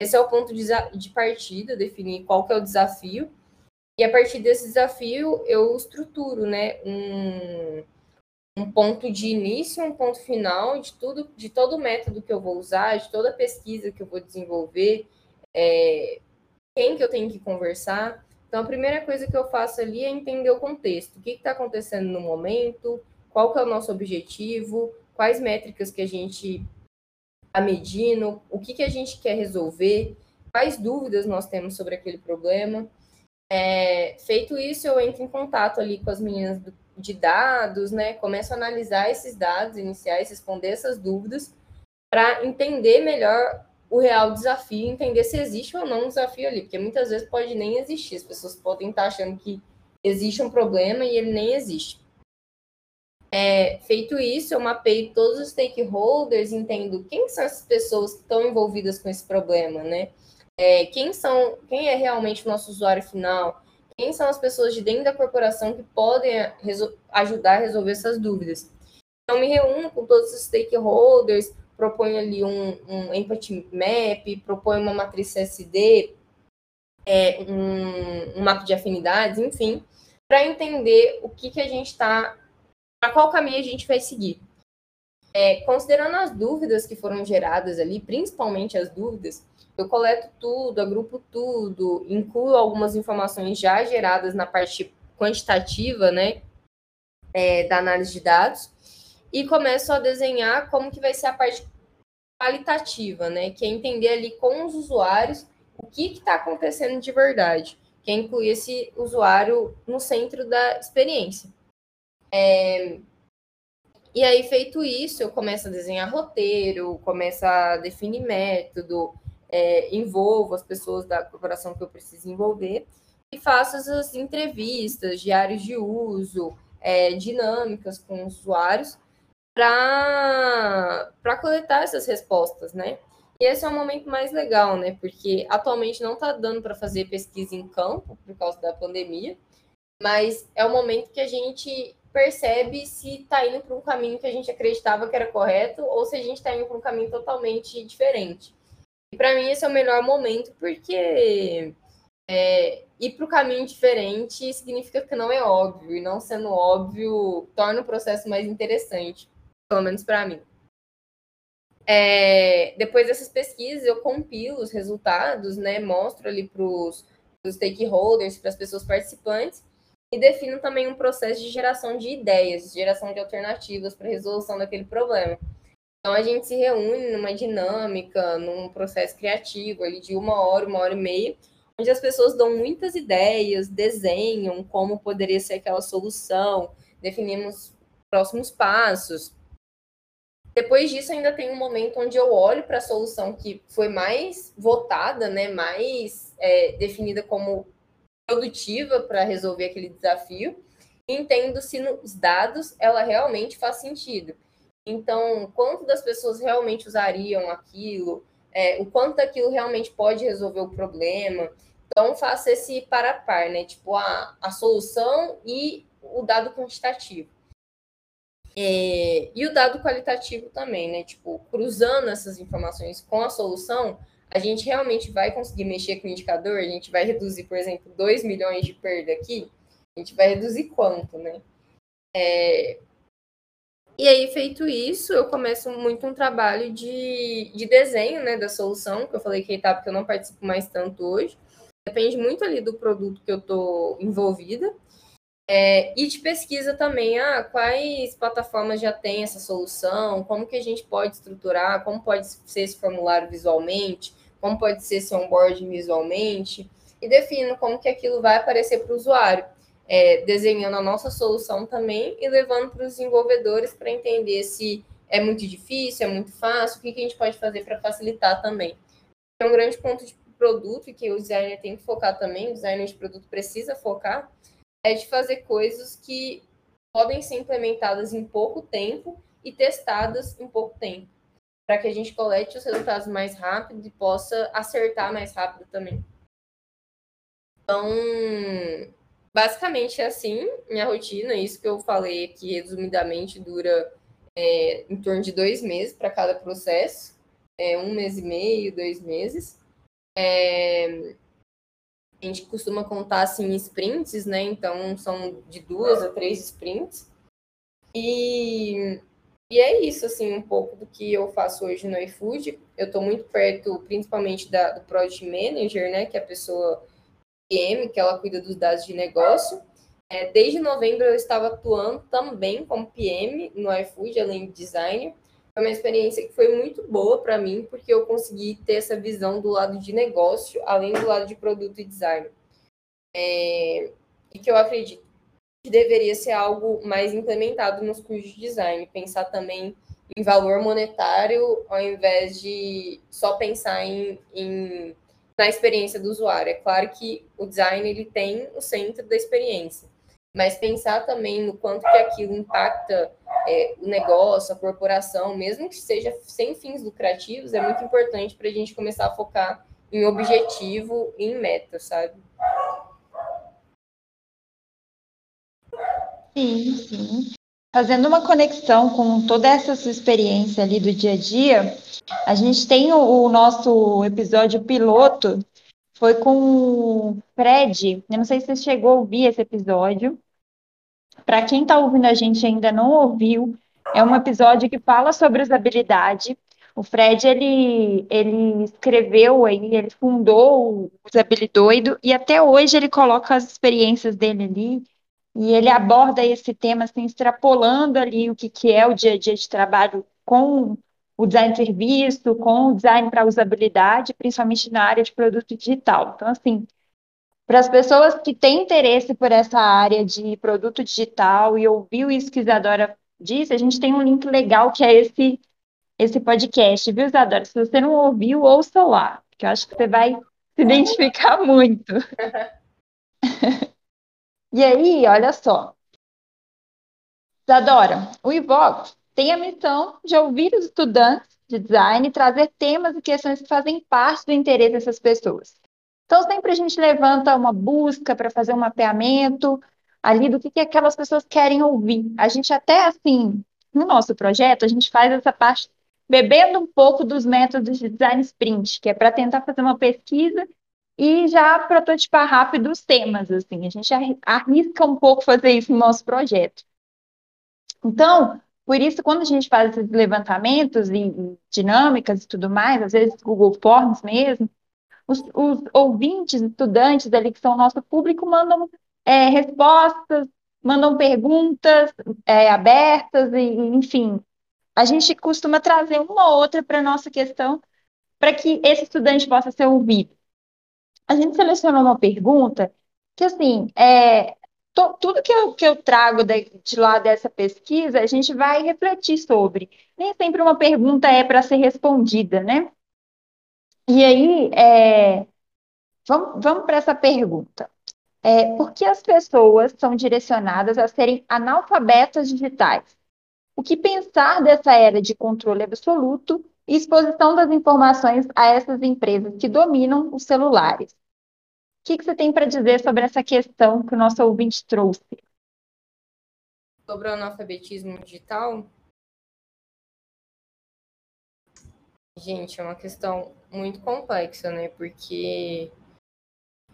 Esse é o ponto de, de partida, definir qual que é o desafio. E a partir desse desafio eu estruturo, né, um, um ponto de início, um ponto final de tudo, de todo o método que eu vou usar, de toda a pesquisa que eu vou desenvolver, é, quem que eu tenho que conversar. Então, a primeira coisa que eu faço ali é entender o contexto, o que está acontecendo no momento, qual que é o nosso objetivo, quais métricas que a gente está medindo, o que, que a gente quer resolver, quais dúvidas nós temos sobre aquele problema. É, feito isso, eu entro em contato ali com as meninas de dados, né? Começo a analisar esses dados iniciais, responder essas dúvidas, para entender melhor o real desafio, entender se existe ou não um desafio ali, porque muitas vezes pode nem existir, as pessoas podem estar achando que existe um problema e ele nem existe. É, feito isso, eu mapeio todos os stakeholders, entendo quem são essas pessoas que estão envolvidas com esse problema, né? É, quem são, quem é realmente o nosso usuário final? Quem são as pessoas de dentro da corporação que podem ajudar a resolver essas dúvidas? Então, me reúno com todos os stakeholders, proponho ali um, um empathy map, proponho uma matriz CSD, é, um, um mapa de afinidades, enfim, para entender o que, que a gente está, para qual caminho a gente vai seguir. É, considerando as dúvidas que foram geradas ali, principalmente as dúvidas, eu coleto tudo, agrupo tudo, incluo algumas informações já geradas na parte quantitativa, né, é, da análise de dados, e começo a desenhar como que vai ser a parte qualitativa, né, que é entender ali com os usuários o que está acontecendo de verdade, que é incluir esse usuário no centro da experiência. É, e aí, feito isso, eu começo a desenhar roteiro, começo a definir método, é, envolvo as pessoas da corporação que eu preciso envolver e faço essas entrevistas, diários de uso, é, dinâmicas com os usuários para coletar essas respostas, né? E esse é o momento mais legal, né? Porque atualmente não está dando para fazer pesquisa em campo por causa da pandemia, mas é o momento que a gente percebe se está indo para um caminho que a gente acreditava que era correto ou se a gente está indo para um caminho totalmente diferente. E para mim esse é o melhor momento, porque é, ir para o caminho diferente significa que não é óbvio, e não sendo óbvio torna o processo mais interessante, pelo menos para mim. É, depois dessas pesquisas, eu compilo os resultados, né, mostro ali para os stakeholders, para as pessoas participantes, e defino também um processo de geração de ideias, de geração de alternativas para resolução daquele problema. Então a gente se reúne numa dinâmica, num processo criativo ali de uma hora, uma hora e meia, onde as pessoas dão muitas ideias, desenham como poderia ser aquela solução, definimos próximos passos. Depois disso, ainda tem um momento onde eu olho para a solução que foi mais votada, né, mais é, definida como produtiva para resolver aquele desafio, e entendo se nos dados ela realmente faz sentido. Então, quanto das pessoas realmente usariam aquilo, é, o quanto aquilo realmente pode resolver o problema. Então, faça esse para par, né? Tipo, a, a solução e o dado quantitativo. É, e o dado qualitativo também, né? Tipo, cruzando essas informações com a solução, a gente realmente vai conseguir mexer com o indicador, a gente vai reduzir, por exemplo, 2 milhões de perda aqui, a gente vai reduzir quanto, né? É, e aí, feito isso, eu começo muito um trabalho de, de desenho né, da solução, que eu falei que é etapa que eu não participo mais tanto hoje. Depende muito ali do produto que eu estou envolvida. É, e de pesquisa também, ah, quais plataformas já tem essa solução, como que a gente pode estruturar, como pode ser esse formulário visualmente, como pode ser esse onboarding visualmente, e defino como que aquilo vai aparecer para o usuário é, desenhando a nossa solução também e levando para os desenvolvedores para entender se é muito difícil, é muito fácil, o que, que a gente pode fazer para facilitar também. É um grande ponto de produto que o designer tem que focar também, o designer de produto precisa focar, é de fazer coisas que podem ser implementadas em pouco tempo e testadas em pouco tempo, para que a gente colete os resultados mais rápido e possa acertar mais rápido também. Então, basicamente é assim minha rotina, isso que eu falei aqui resumidamente dura é, em torno de dois meses para cada processo, é, um mês e meio, dois meses. É, a gente costuma contar assim sprints, né? Então são de duas a três sprints. E, e é isso, assim, um pouco do que eu faço hoje no iFood. Eu estou muito perto, principalmente, da, do Project Manager, né, que é a pessoa PM, que ela cuida dos dados de negócio. É, desde novembro eu estava atuando também como PM no iFood, além de designer. Foi uma experiência que foi muito boa para mim, porque eu consegui ter essa visão do lado de negócio, além do lado de produto e design. É, e que eu acredito que deveria ser algo mais implementado nos cursos de design, pensar também em valor monetário, ao invés de só pensar em, em na experiência do usuário. É claro que o design ele tem o centro da experiência, mas pensar também no quanto que aquilo impacta é, o negócio, a corporação, mesmo que seja sem fins lucrativos, é muito importante para a gente começar a focar em objetivo e em meta, sabe? Sim, sim. Fazendo uma conexão com toda essa sua experiência ali do dia a dia, a gente tem o, o nosso episódio piloto, foi com o Fred. Eu não sei se você chegou a ouvir esse episódio. Para quem está ouvindo a gente ainda não ouviu, é um episódio que fala sobre usabilidade. O Fred, ele, ele escreveu aí, ele fundou o Usabilidoido e até hoje ele coloca as experiências dele ali e ele aborda esse tema assim, extrapolando ali o que, que é o dia a dia de trabalho com o design de serviço, com o design para usabilidade, principalmente na área de produto digital. Então, assim, para as pessoas que têm interesse por essa área de produto digital e ouviu isso que Isadora disse, a gente tem um link legal que é esse, esse podcast, viu, Isadora? Se você não ouviu, ouça lá, que eu acho que você vai se identificar [LAUGHS] muito. e aí, olha só. Isadora, o Ivox tem a missão de ouvir os estudantes de design e trazer temas e questões que fazem parte do interesse dessas pessoas. Então, sempre a gente levanta uma busca para fazer um mapeamento ali do que, que aquelas pessoas querem ouvir. A gente até, assim, no nosso projeto, a gente faz essa parte bebendo um pouco dos métodos de design sprint, que é para tentar fazer uma pesquisa e já prototipar rápido os temas, assim. A gente arrisca um pouco fazer isso no nosso projeto. Então, por isso, quando a gente faz esses levantamentos e, dinâmicas e tudo mais, às vezes Google Forms mesmo, os, os ouvintes, estudantes ali que são nosso público, mandam é, respostas, mandam perguntas é, abertas, e, enfim. A gente costuma trazer uma ou outra para a nossa questão, para que esse estudante possa ser ouvido. A gente selecionou uma pergunta que, assim, é, to, tudo que eu, que eu trago de, de lá dessa pesquisa, a gente vai refletir sobre. Nem sempre uma pergunta é para ser respondida, né? E aí, é, vamos, vamos para essa pergunta. É, por que as pessoas são direcionadas a serem analfabetas digitais? O que pensar dessa era de controle absoluto e exposição das informações a essas empresas que dominam os celulares? O que, que você tem para dizer sobre essa questão que o nosso ouvinte trouxe? Sobre o analfabetismo digital, Gente, é uma questão muito complexa, né? Porque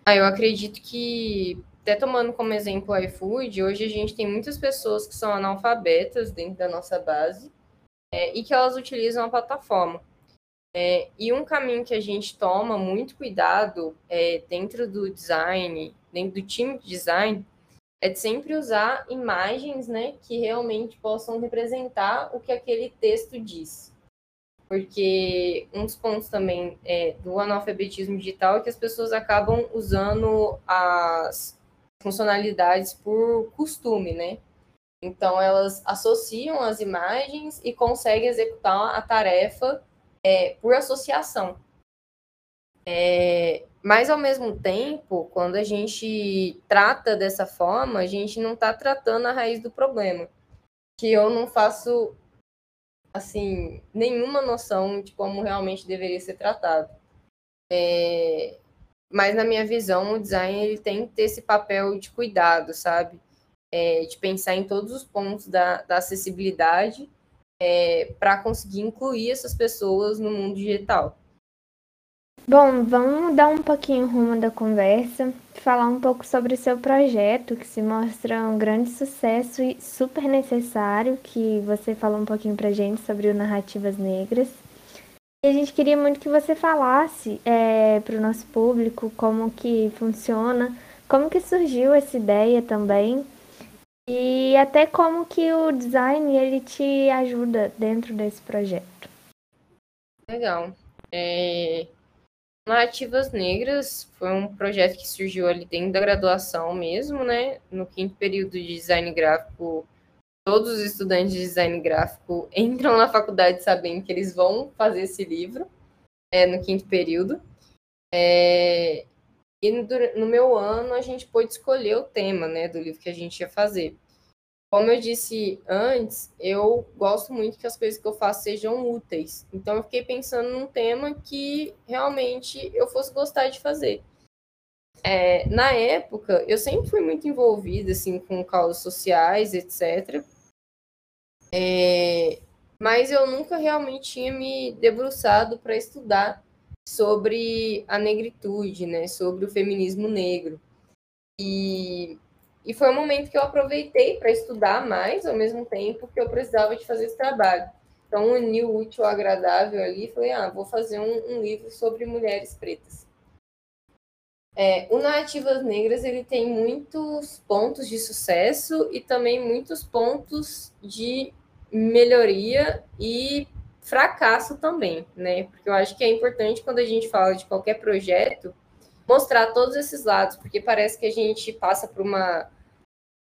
ah, eu acredito que, até tomando como exemplo o iFood, hoje a gente tem muitas pessoas que são analfabetas dentro da nossa base é, e que elas utilizam a plataforma. É, e um caminho que a gente toma muito cuidado é, dentro do design, dentro do time de design, é de sempre usar imagens né, que realmente possam representar o que aquele texto diz porque um dos pontos também é, do analfabetismo digital é que as pessoas acabam usando as funcionalidades por costume, né? Então, elas associam as imagens e conseguem executar a tarefa é, por associação. É, mas, ao mesmo tempo, quando a gente trata dessa forma, a gente não está tratando a raiz do problema. Que eu não faço assim, nenhuma noção de como realmente deveria ser tratado. É, mas na minha visão, o design ele tem que ter esse papel de cuidado, sabe? É, de pensar em todos os pontos da, da acessibilidade é, para conseguir incluir essas pessoas no mundo digital. Bom, vamos dar um pouquinho rumo da conversa, falar um pouco sobre o seu projeto, que se mostra um grande sucesso e super necessário, que você falou um pouquinho pra gente sobre o Narrativas Negras. E a gente queria muito que você falasse é, para o nosso público como que funciona, como que surgiu essa ideia também e até como que o design ele te ajuda dentro desse projeto. Legal. É... Narrativas Negras foi um projeto que surgiu ali dentro da graduação mesmo, né? No quinto período de design gráfico, todos os estudantes de design gráfico [LAUGHS] entram na faculdade sabendo que eles vão fazer esse livro é, no quinto período. É, e no, no meu ano a gente pôde escolher o tema, né, do livro que a gente ia fazer. Como eu disse antes, eu gosto muito que as coisas que eu faço sejam úteis. Então eu fiquei pensando num tema que realmente eu fosse gostar de fazer. É, na época, eu sempre fui muito envolvida assim com causas sociais, etc. É, mas eu nunca realmente tinha me debruçado para estudar sobre a negritude, né, sobre o feminismo negro. E, e foi um momento que eu aproveitei para estudar mais, ao mesmo tempo que eu precisava de fazer esse trabalho. Então, uni o útil ao agradável ali, falei, ah, vou fazer um, um livro sobre mulheres pretas. É, o Narrativas Negras ele tem muitos pontos de sucesso e também muitos pontos de melhoria e fracasso também, né? Porque eu acho que é importante quando a gente fala de qualquer projeto mostrar todos esses lados, porque parece que a gente passa por uma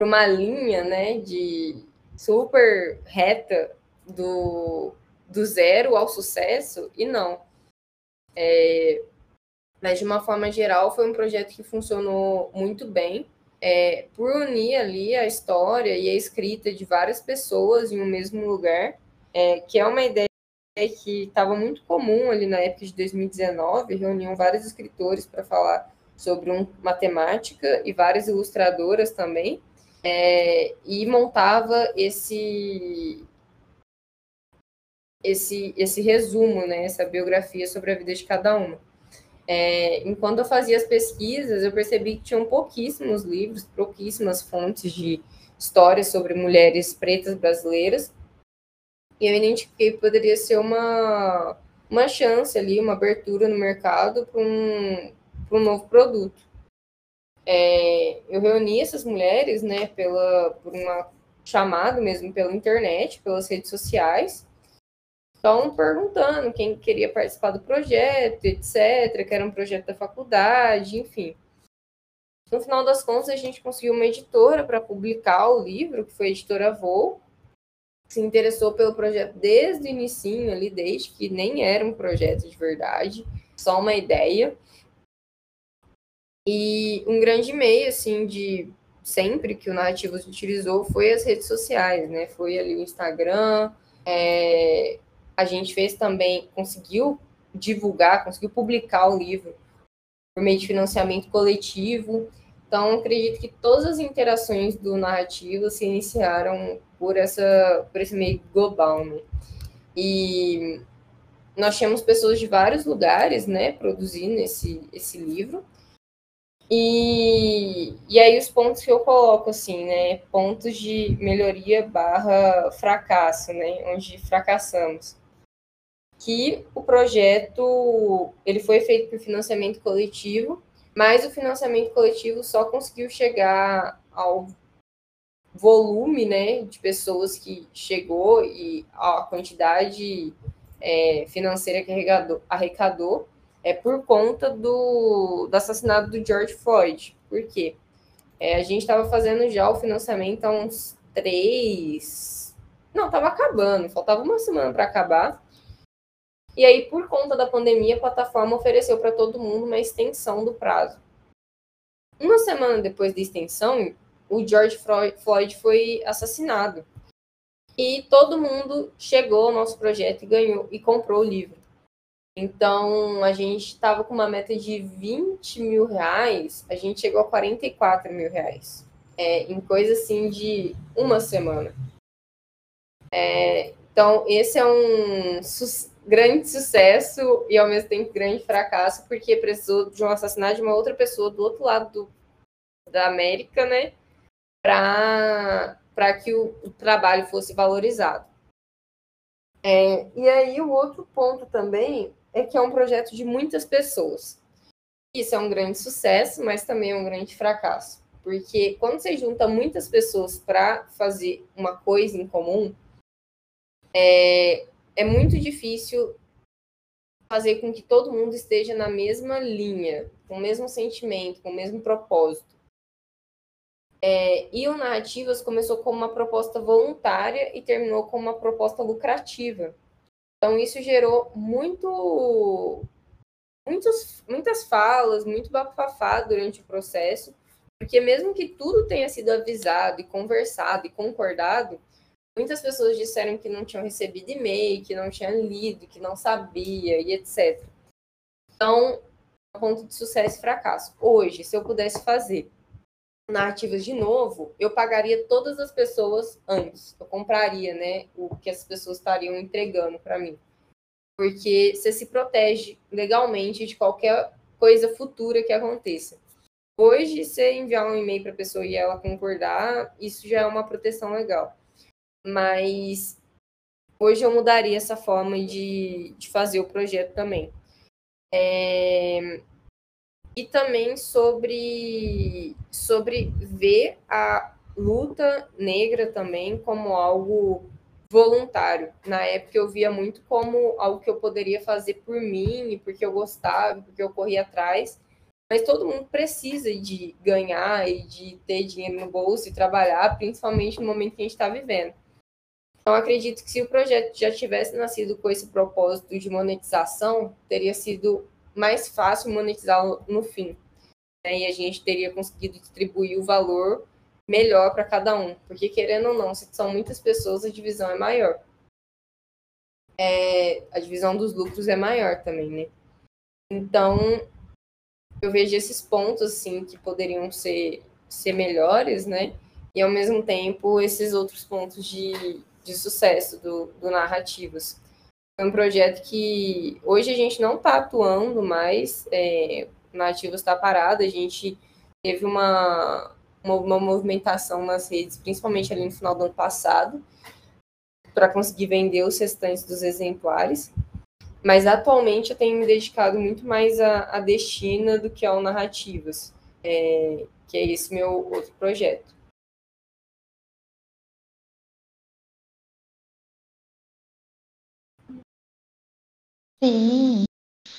uma linha, né, de super reta do, do zero ao sucesso e não. É, mas de uma forma geral foi um projeto que funcionou muito bem é, por unir ali a história e a escrita de várias pessoas em um mesmo lugar, é, que é uma ideia que estava muito comum ali na época de 2019, reuniam vários escritores para falar sobre um, matemática e várias ilustradoras também, é, e montava esse esse esse resumo, né, essa biografia sobre a vida de cada uma. É, enquanto eu fazia as pesquisas, eu percebi que tinham pouquíssimos livros, pouquíssimas fontes de histórias sobre mulheres pretas brasileiras, e eu identifiquei que poderia ser uma, uma chance ali, uma abertura no mercado para um, um novo produto. É, eu reuni essas mulheres, né, pela, por uma chamada mesmo pela internet, pelas redes sociais, então perguntando quem queria participar do projeto, etc., que era um projeto da faculdade, enfim. No final das contas, a gente conseguiu uma editora para publicar o livro, que foi a editora Voo, se interessou pelo projeto desde o início ali, desde que nem era um projeto de verdade, só uma ideia. E um grande meio, assim, de sempre que o Narrativos utilizou foi as redes sociais, né? Foi ali o Instagram, é... a gente fez também, conseguiu divulgar, conseguiu publicar o livro por meio de financiamento coletivo. Então, acredito que todas as interações do narrativo se iniciaram por, essa, por esse meio global, né? E nós tínhamos pessoas de vários lugares, né, produzindo esse, esse livro. E, e aí os pontos que eu coloco, assim, né, pontos de melhoria barra fracasso, né, onde fracassamos. Que o projeto, ele foi feito por financiamento coletivo, mas o financiamento coletivo só conseguiu chegar ao volume né, de pessoas que chegou e a quantidade é, financeira que arrecadou, arrecadou é por conta do, do assassinato do George Floyd. Por quê? É, a gente estava fazendo já o financiamento há uns três. Não, estava acabando, faltava uma semana para acabar. E aí, por conta da pandemia, a plataforma ofereceu para todo mundo uma extensão do prazo. Uma semana depois da extensão, o George Floyd foi assassinado. E todo mundo chegou ao nosso projeto e ganhou e comprou o livro. Então, a gente estava com uma meta de 20 mil reais, a gente chegou a 44 mil reais. É, em coisa assim de uma semana. É, então, esse é um. grande sucesso e ao mesmo tempo grande fracasso, porque precisou de um assassinato de uma outra pessoa do outro lado do, da América, né? Para que o, o, trabalho fosse valorizado. É, e aí, o outro ponto também é que é um projeto de muitas pessoas. Isso é um grande sucesso, mas também é um grande fracasso. Porque quando você junta muitas pessoas para fazer uma coisa em comum, é, é muito difícil fazer com que todo mundo esteja na mesma linha, com o mesmo sentimento, com o mesmo propósito. É, e o Narrativas começou como uma proposta voluntária e terminou como uma proposta lucrativa. Então, isso gerou muito, muitos, muitas falas, muito bafafá durante o processo, porque mesmo que tudo tenha sido avisado e conversado e concordado, muitas pessoas disseram que não tinham recebido e-mail, que não tinham lido, que não sabia e etc. Então, ponto de sucesso e fracasso. Hoje, se eu pudesse fazer narrativas de novo, eu pagaria todas as pessoas antes. Eu compraria, né, o que as pessoas estariam entregando para mim. Porque você se protege legalmente de qualquer coisa futura que aconteça. Hoje, você enviar um e-mail para a pessoa e ela concordar, isso já é uma proteção legal. Mas hoje eu mudaria essa forma de, de fazer o projeto também. É, e também sobre, sobre ver a luta negra também como algo voluntário. Na época eu via muito como algo que eu poderia fazer por mim, porque eu gostava, porque eu corria atrás. Mas todo mundo precisa de ganhar e de ter dinheiro no bolso e trabalhar, principalmente no momento que a gente está vivendo. Então, acredito que se o projeto já tivesse nascido com esse propósito de monetização, teria sido mais fácil monetizá-lo no fim. Né? E a gente teria conseguido distribuir o valor melhor para cada um. Porque, querendo ou não, se são muitas pessoas, a divisão é maior. É, a divisão dos lucros é maior também, né? Então, eu vejo esses pontos, assim, que poderiam ser, ser melhores, né? E, ao mesmo tempo, esses outros pontos de, de sucesso do, do Narrativas. É um projeto que hoje a gente não está atuando mais, é, o Narrativas está parado, a gente teve uma, uma, uma, movimentação nas redes, principalmente ali no final do ano passado, para conseguir vender os restantes dos exemplares. Mas atualmente eu tenho me dedicado muito mais à, à Destina do que ao Narrativas, é, que é esse meu outro projeto. Sim.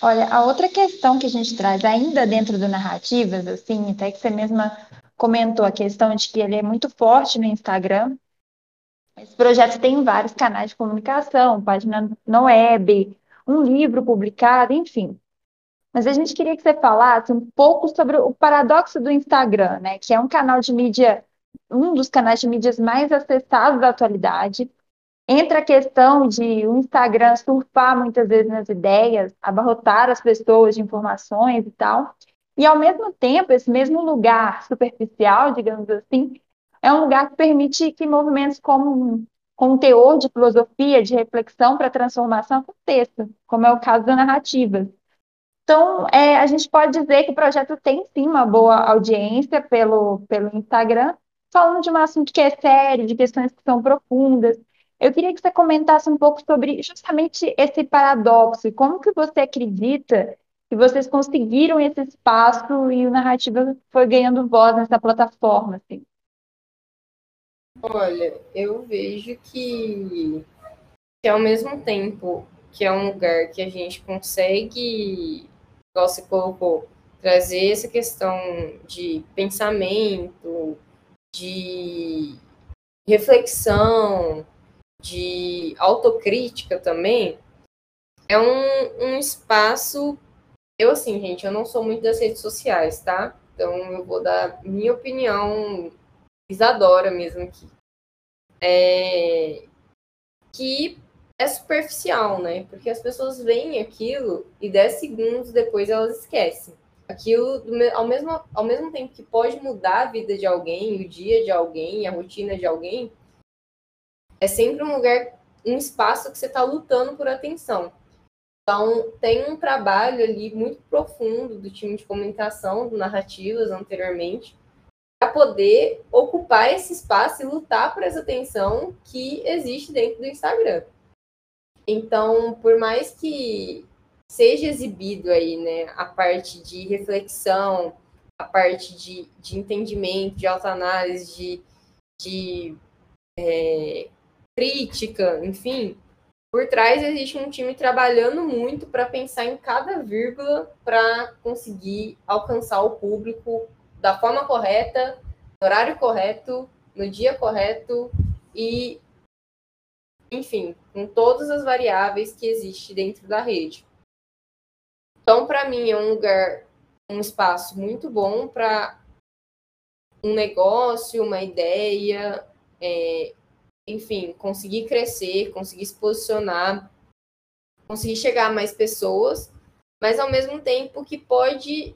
Olha, a outra questão que a gente traz ainda dentro do narrativas, assim, até que você mesma comentou a questão de que ele é muito forte no Instagram. Esse projeto tem vários canais de comunicação, página no web, um livro publicado, enfim. Mas a gente queria que você falasse um pouco sobre o paradoxo do Instagram, né? Que é um canal de mídia, um dos canais de mídias mais acessados da atualidade, Entra a questão de o Instagram surfar muitas vezes nas ideias, abarrotar as pessoas de informações e tal. E, ao mesmo tempo, esse mesmo lugar superficial, digamos assim, é um lugar que permite que movimentos como com um teor de filosofia, de reflexão para transformação aconteça, como é o caso da narrativa. Então, é, a gente pode dizer que o projeto tem sim uma boa audiência pelo, pelo Instagram, falando de um assunto que é sério, de questões que são profundas, eu queria que você comentasse um pouco sobre justamente esse paradoxo e como que você acredita que vocês conseguiram esse espaço e o narrativa foi ganhando voz nessa plataforma, assim. Olha, eu vejo que, que ao mesmo tempo que é um lugar que a gente consegue, igual você colocou, trazer essa questão de pensamento, de reflexão, de autocrítica também, é um, um espaço. Eu, assim, gente, eu não sou muito das redes sociais, tá? Então, eu vou dar minha opinião, Isadora mesmo aqui. É, que é superficial, né? Porque as pessoas veem aquilo e 10 segundos depois elas esquecem. Aquilo, ao mesmo, ao mesmo tempo que pode mudar a vida de alguém, o dia de alguém, a rotina de alguém, é sempre um lugar, um espaço que você está lutando por atenção. Então, tem um trabalho ali muito profundo do time de comunicação, do Narrativas, anteriormente, para poder ocupar esse espaço e lutar por essa atenção que existe dentro do Instagram. Então, por mais que seja exibido aí, né, a parte de reflexão, a parte de, de entendimento, de autoanálise, de, de é, crítica, enfim, por trás existe um time trabalhando muito para pensar em cada vírgula para conseguir alcançar o público da forma correta, no horário correto, no dia correto e, enfim, com todas as variáveis que existem dentro da rede. Então, para mim, é um lugar, um espaço muito bom para um negócio, uma ideia, é, enfim, conseguir crescer, conseguir se posicionar, conseguir chegar a mais pessoas, mas ao mesmo tempo que pode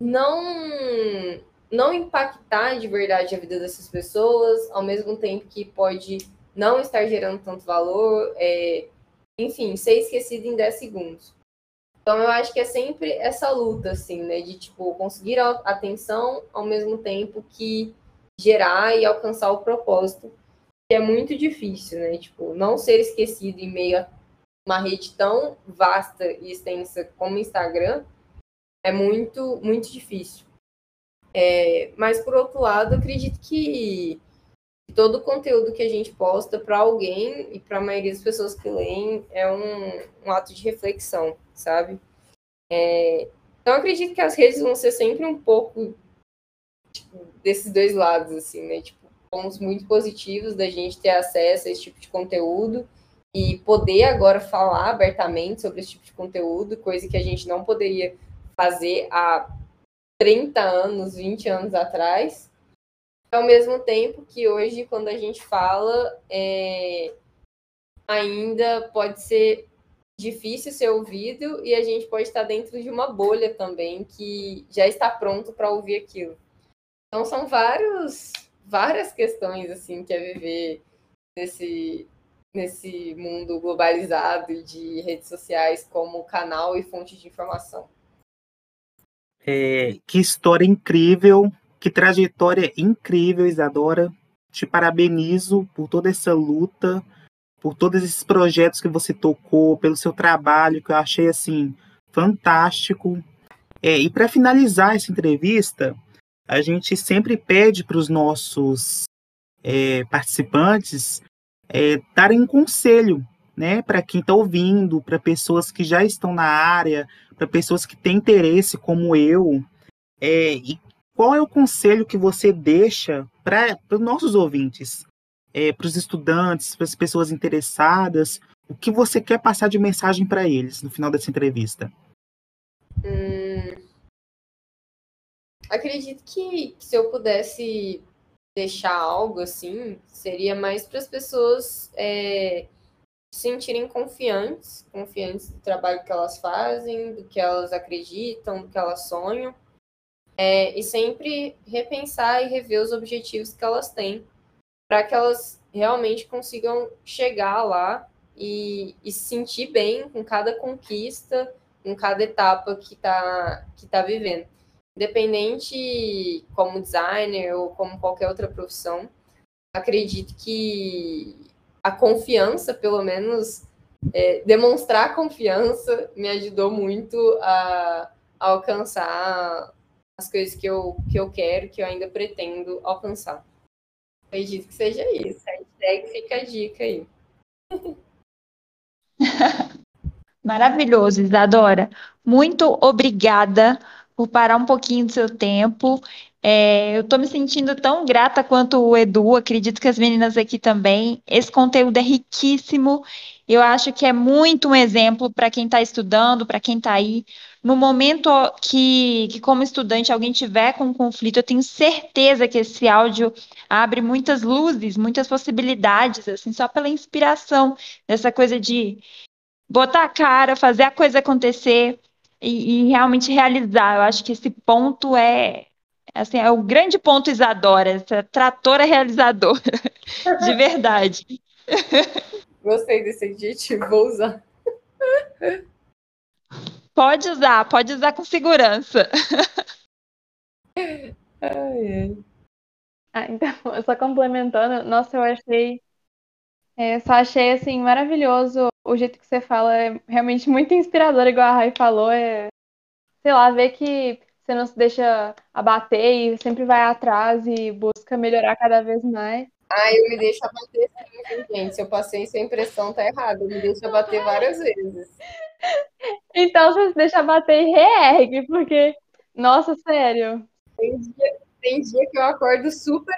não não impactar de verdade a vida dessas pessoas, ao mesmo tempo que pode não estar gerando tanto valor, é, enfim, ser esquecido em 10 segundos. Então eu acho que é sempre essa luta, assim, né? De tipo, conseguir a atenção ao mesmo tempo que gerar e alcançar o propósito, que é muito difícil, né? Tipo, não ser esquecido em meio a uma rede tão vasta e extensa como o Instagram é muito, muito difícil. É, mas, por outro lado, acredito que todo o conteúdo que a gente posta para alguém e para a maioria das pessoas que leem é um, um ato de reflexão, sabe? É, então, acredito que as redes vão ser sempre um pouco tipo, desses dois lados, assim, né? Tipo, pontos muito positivos da gente ter acesso a esse tipo de conteúdo e poder agora falar abertamente sobre esse tipo de conteúdo, coisa que a gente não poderia fazer há 30 anos, 20 anos atrás. Ao mesmo tempo que hoje, quando a gente fala, é, ainda pode ser difícil ser ouvido e a gente pode estar dentro de uma bolha também que já está pronto para ouvir aquilo. Então são vários, várias questões assim que é viver nesse nesse mundo globalizado de redes sociais como canal e fonte de informação. É, que história incrível, que trajetória incrível, Isadora. Te parabenizo por toda essa luta, por todos esses projetos que você tocou, pelo seu trabalho, que eu achei assim fantástico. É, e para finalizar essa entrevista, a gente sempre pede para os nossos é, participantes é, darem um conselho né, para quem está ouvindo, para pessoas que já estão na área, para pessoas que têm interesse, como eu. É, e qual é o conselho que você deixa para os nossos ouvintes, é, para os estudantes, para as pessoas interessadas? O que você quer passar de mensagem para eles no final dessa entrevista? Hum, acredito que, se eu pudesse deixar algo assim, seria mais para as pessoas é, se sentirem confiantes, confiantes do trabalho que elas fazem, do que elas acreditam, do que elas sonham, é, e sempre repensar e rever os objetivos que elas têm, para que elas realmente consigam chegar lá e, e, se sentir bem com cada conquista, com cada etapa que está que tá vivendo. Independente como designer ou como qualquer outra profissão, acredito que a confiança, pelo menos, é, demonstrar confiança me ajudou muito a, a, alcançar as coisas que eu, que eu quero, que eu ainda pretendo alcançar. Acredito que seja isso. Hashtag fica a dica aí. [LAUGHS] Maravilhoso, Isadora. Muito obrigada por parar um pouquinho do seu tempo é, eu estou me sentindo tão grata quanto o Edu, acredito que as meninas aqui também. Esse conteúdo é riquíssimo. Eu acho que é muito um exemplo para quem está estudando, para quem está aí. No momento que, que, como estudante, alguém tiver com um conflito, eu tenho certeza que esse áudio abre muitas luzes, muitas possibilidades, assim, só pela inspiração dessa coisa de botar a cara, fazer a coisa acontecer e, e realmente realizar. Eu acho que esse ponto é, Assim, é o grande ponto Isadora, essa tratora realizadora, [LAUGHS] de verdade. [LAUGHS] Gostei desse adjetivo, vou usar. Pode usar, pode usar com segurança. Ai, ai. Ah, então, [LAUGHS] só complementando, nossa, eu achei. É, só achei assim maravilhoso o jeito que você fala, é realmente muito inspirador, igual a Rai falou. É, sei lá, ver que você não se deixa abater e sempre vai atrás e busca melhorar cada vez mais. Ah, eu me deixo abater sim, gente. Se eu passei essa impressão, tá errado. Eu me deixo abater várias vezes. Então você se deixa abater e reergue, porque, nossa, sério. Tem dia, tem dia que eu acordo super,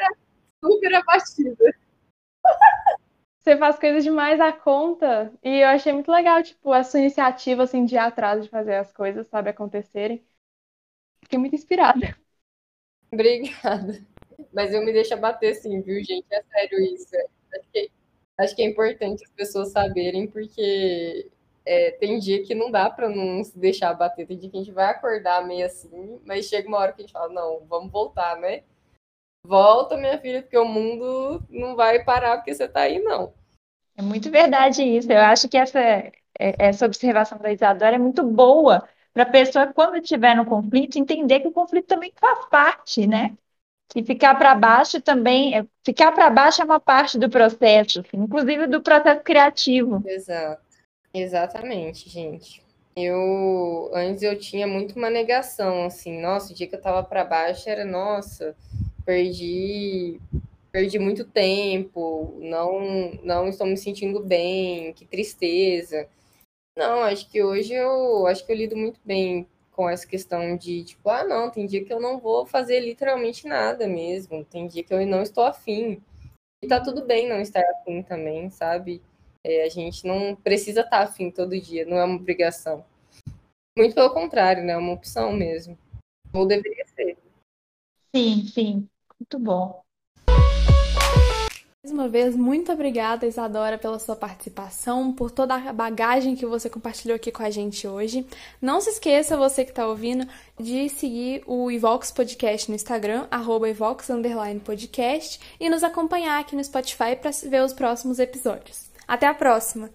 super abatida. Você faz coisas demais à conta. E eu achei muito legal, tipo, a sua iniciativa, assim, de ir atrás de fazer as coisas, sabe, acontecerem. Fiquei muito inspirada. [LAUGHS] Obrigada. Mas eu me deixo abater sim, viu, gente? É sério isso. Acho que, acho que é importante as pessoas saberem, porque é, tem dia que não dá para não se deixar abater. Tem dia que a gente vai acordar meio assim, mas chega uma hora que a gente fala, não, vamos voltar, né? Volta, minha filha, porque o mundo não vai parar porque você tá aí, não. É muito verdade isso. Eu acho que essa, é, essa observação da Isadora é muito boa para a pessoa, quando estiver no conflito, entender que o conflito também faz parte, né? E ficar para baixo também, é, ficar para baixo é uma parte do processo, inclusive do processo criativo. Exato. Exatamente, gente. Eu antes eu tinha muito uma negação, assim, nossa, o dia que eu tava para baixo era, nossa, perdi perdi muito tempo, não não estou me sentindo bem, que tristeza. Não, acho que hoje eu acho que eu lido muito bem com essa questão de, tipo, ah, não, tem dia que eu não vou fazer literalmente nada mesmo, tem dia que eu não estou afim. E tá tudo bem não estar afim também, sabe? É, a gente não precisa estar afim todo dia, não é uma obrigação. Muito pelo contrário, né? É uma opção mesmo. Ou deveria ser. Sim, sim. Muito bom. Mais uma vez, muito obrigada, Isadora, pela sua participação, por toda a bagagem que você compartilhou aqui com a gente hoje. Não se esqueça, você que está ouvindo, de seguir o Ivox Podcast no Instagram, Ivox Podcast, e nos acompanhar aqui no Spotify para ver os próximos episódios. Até a próxima!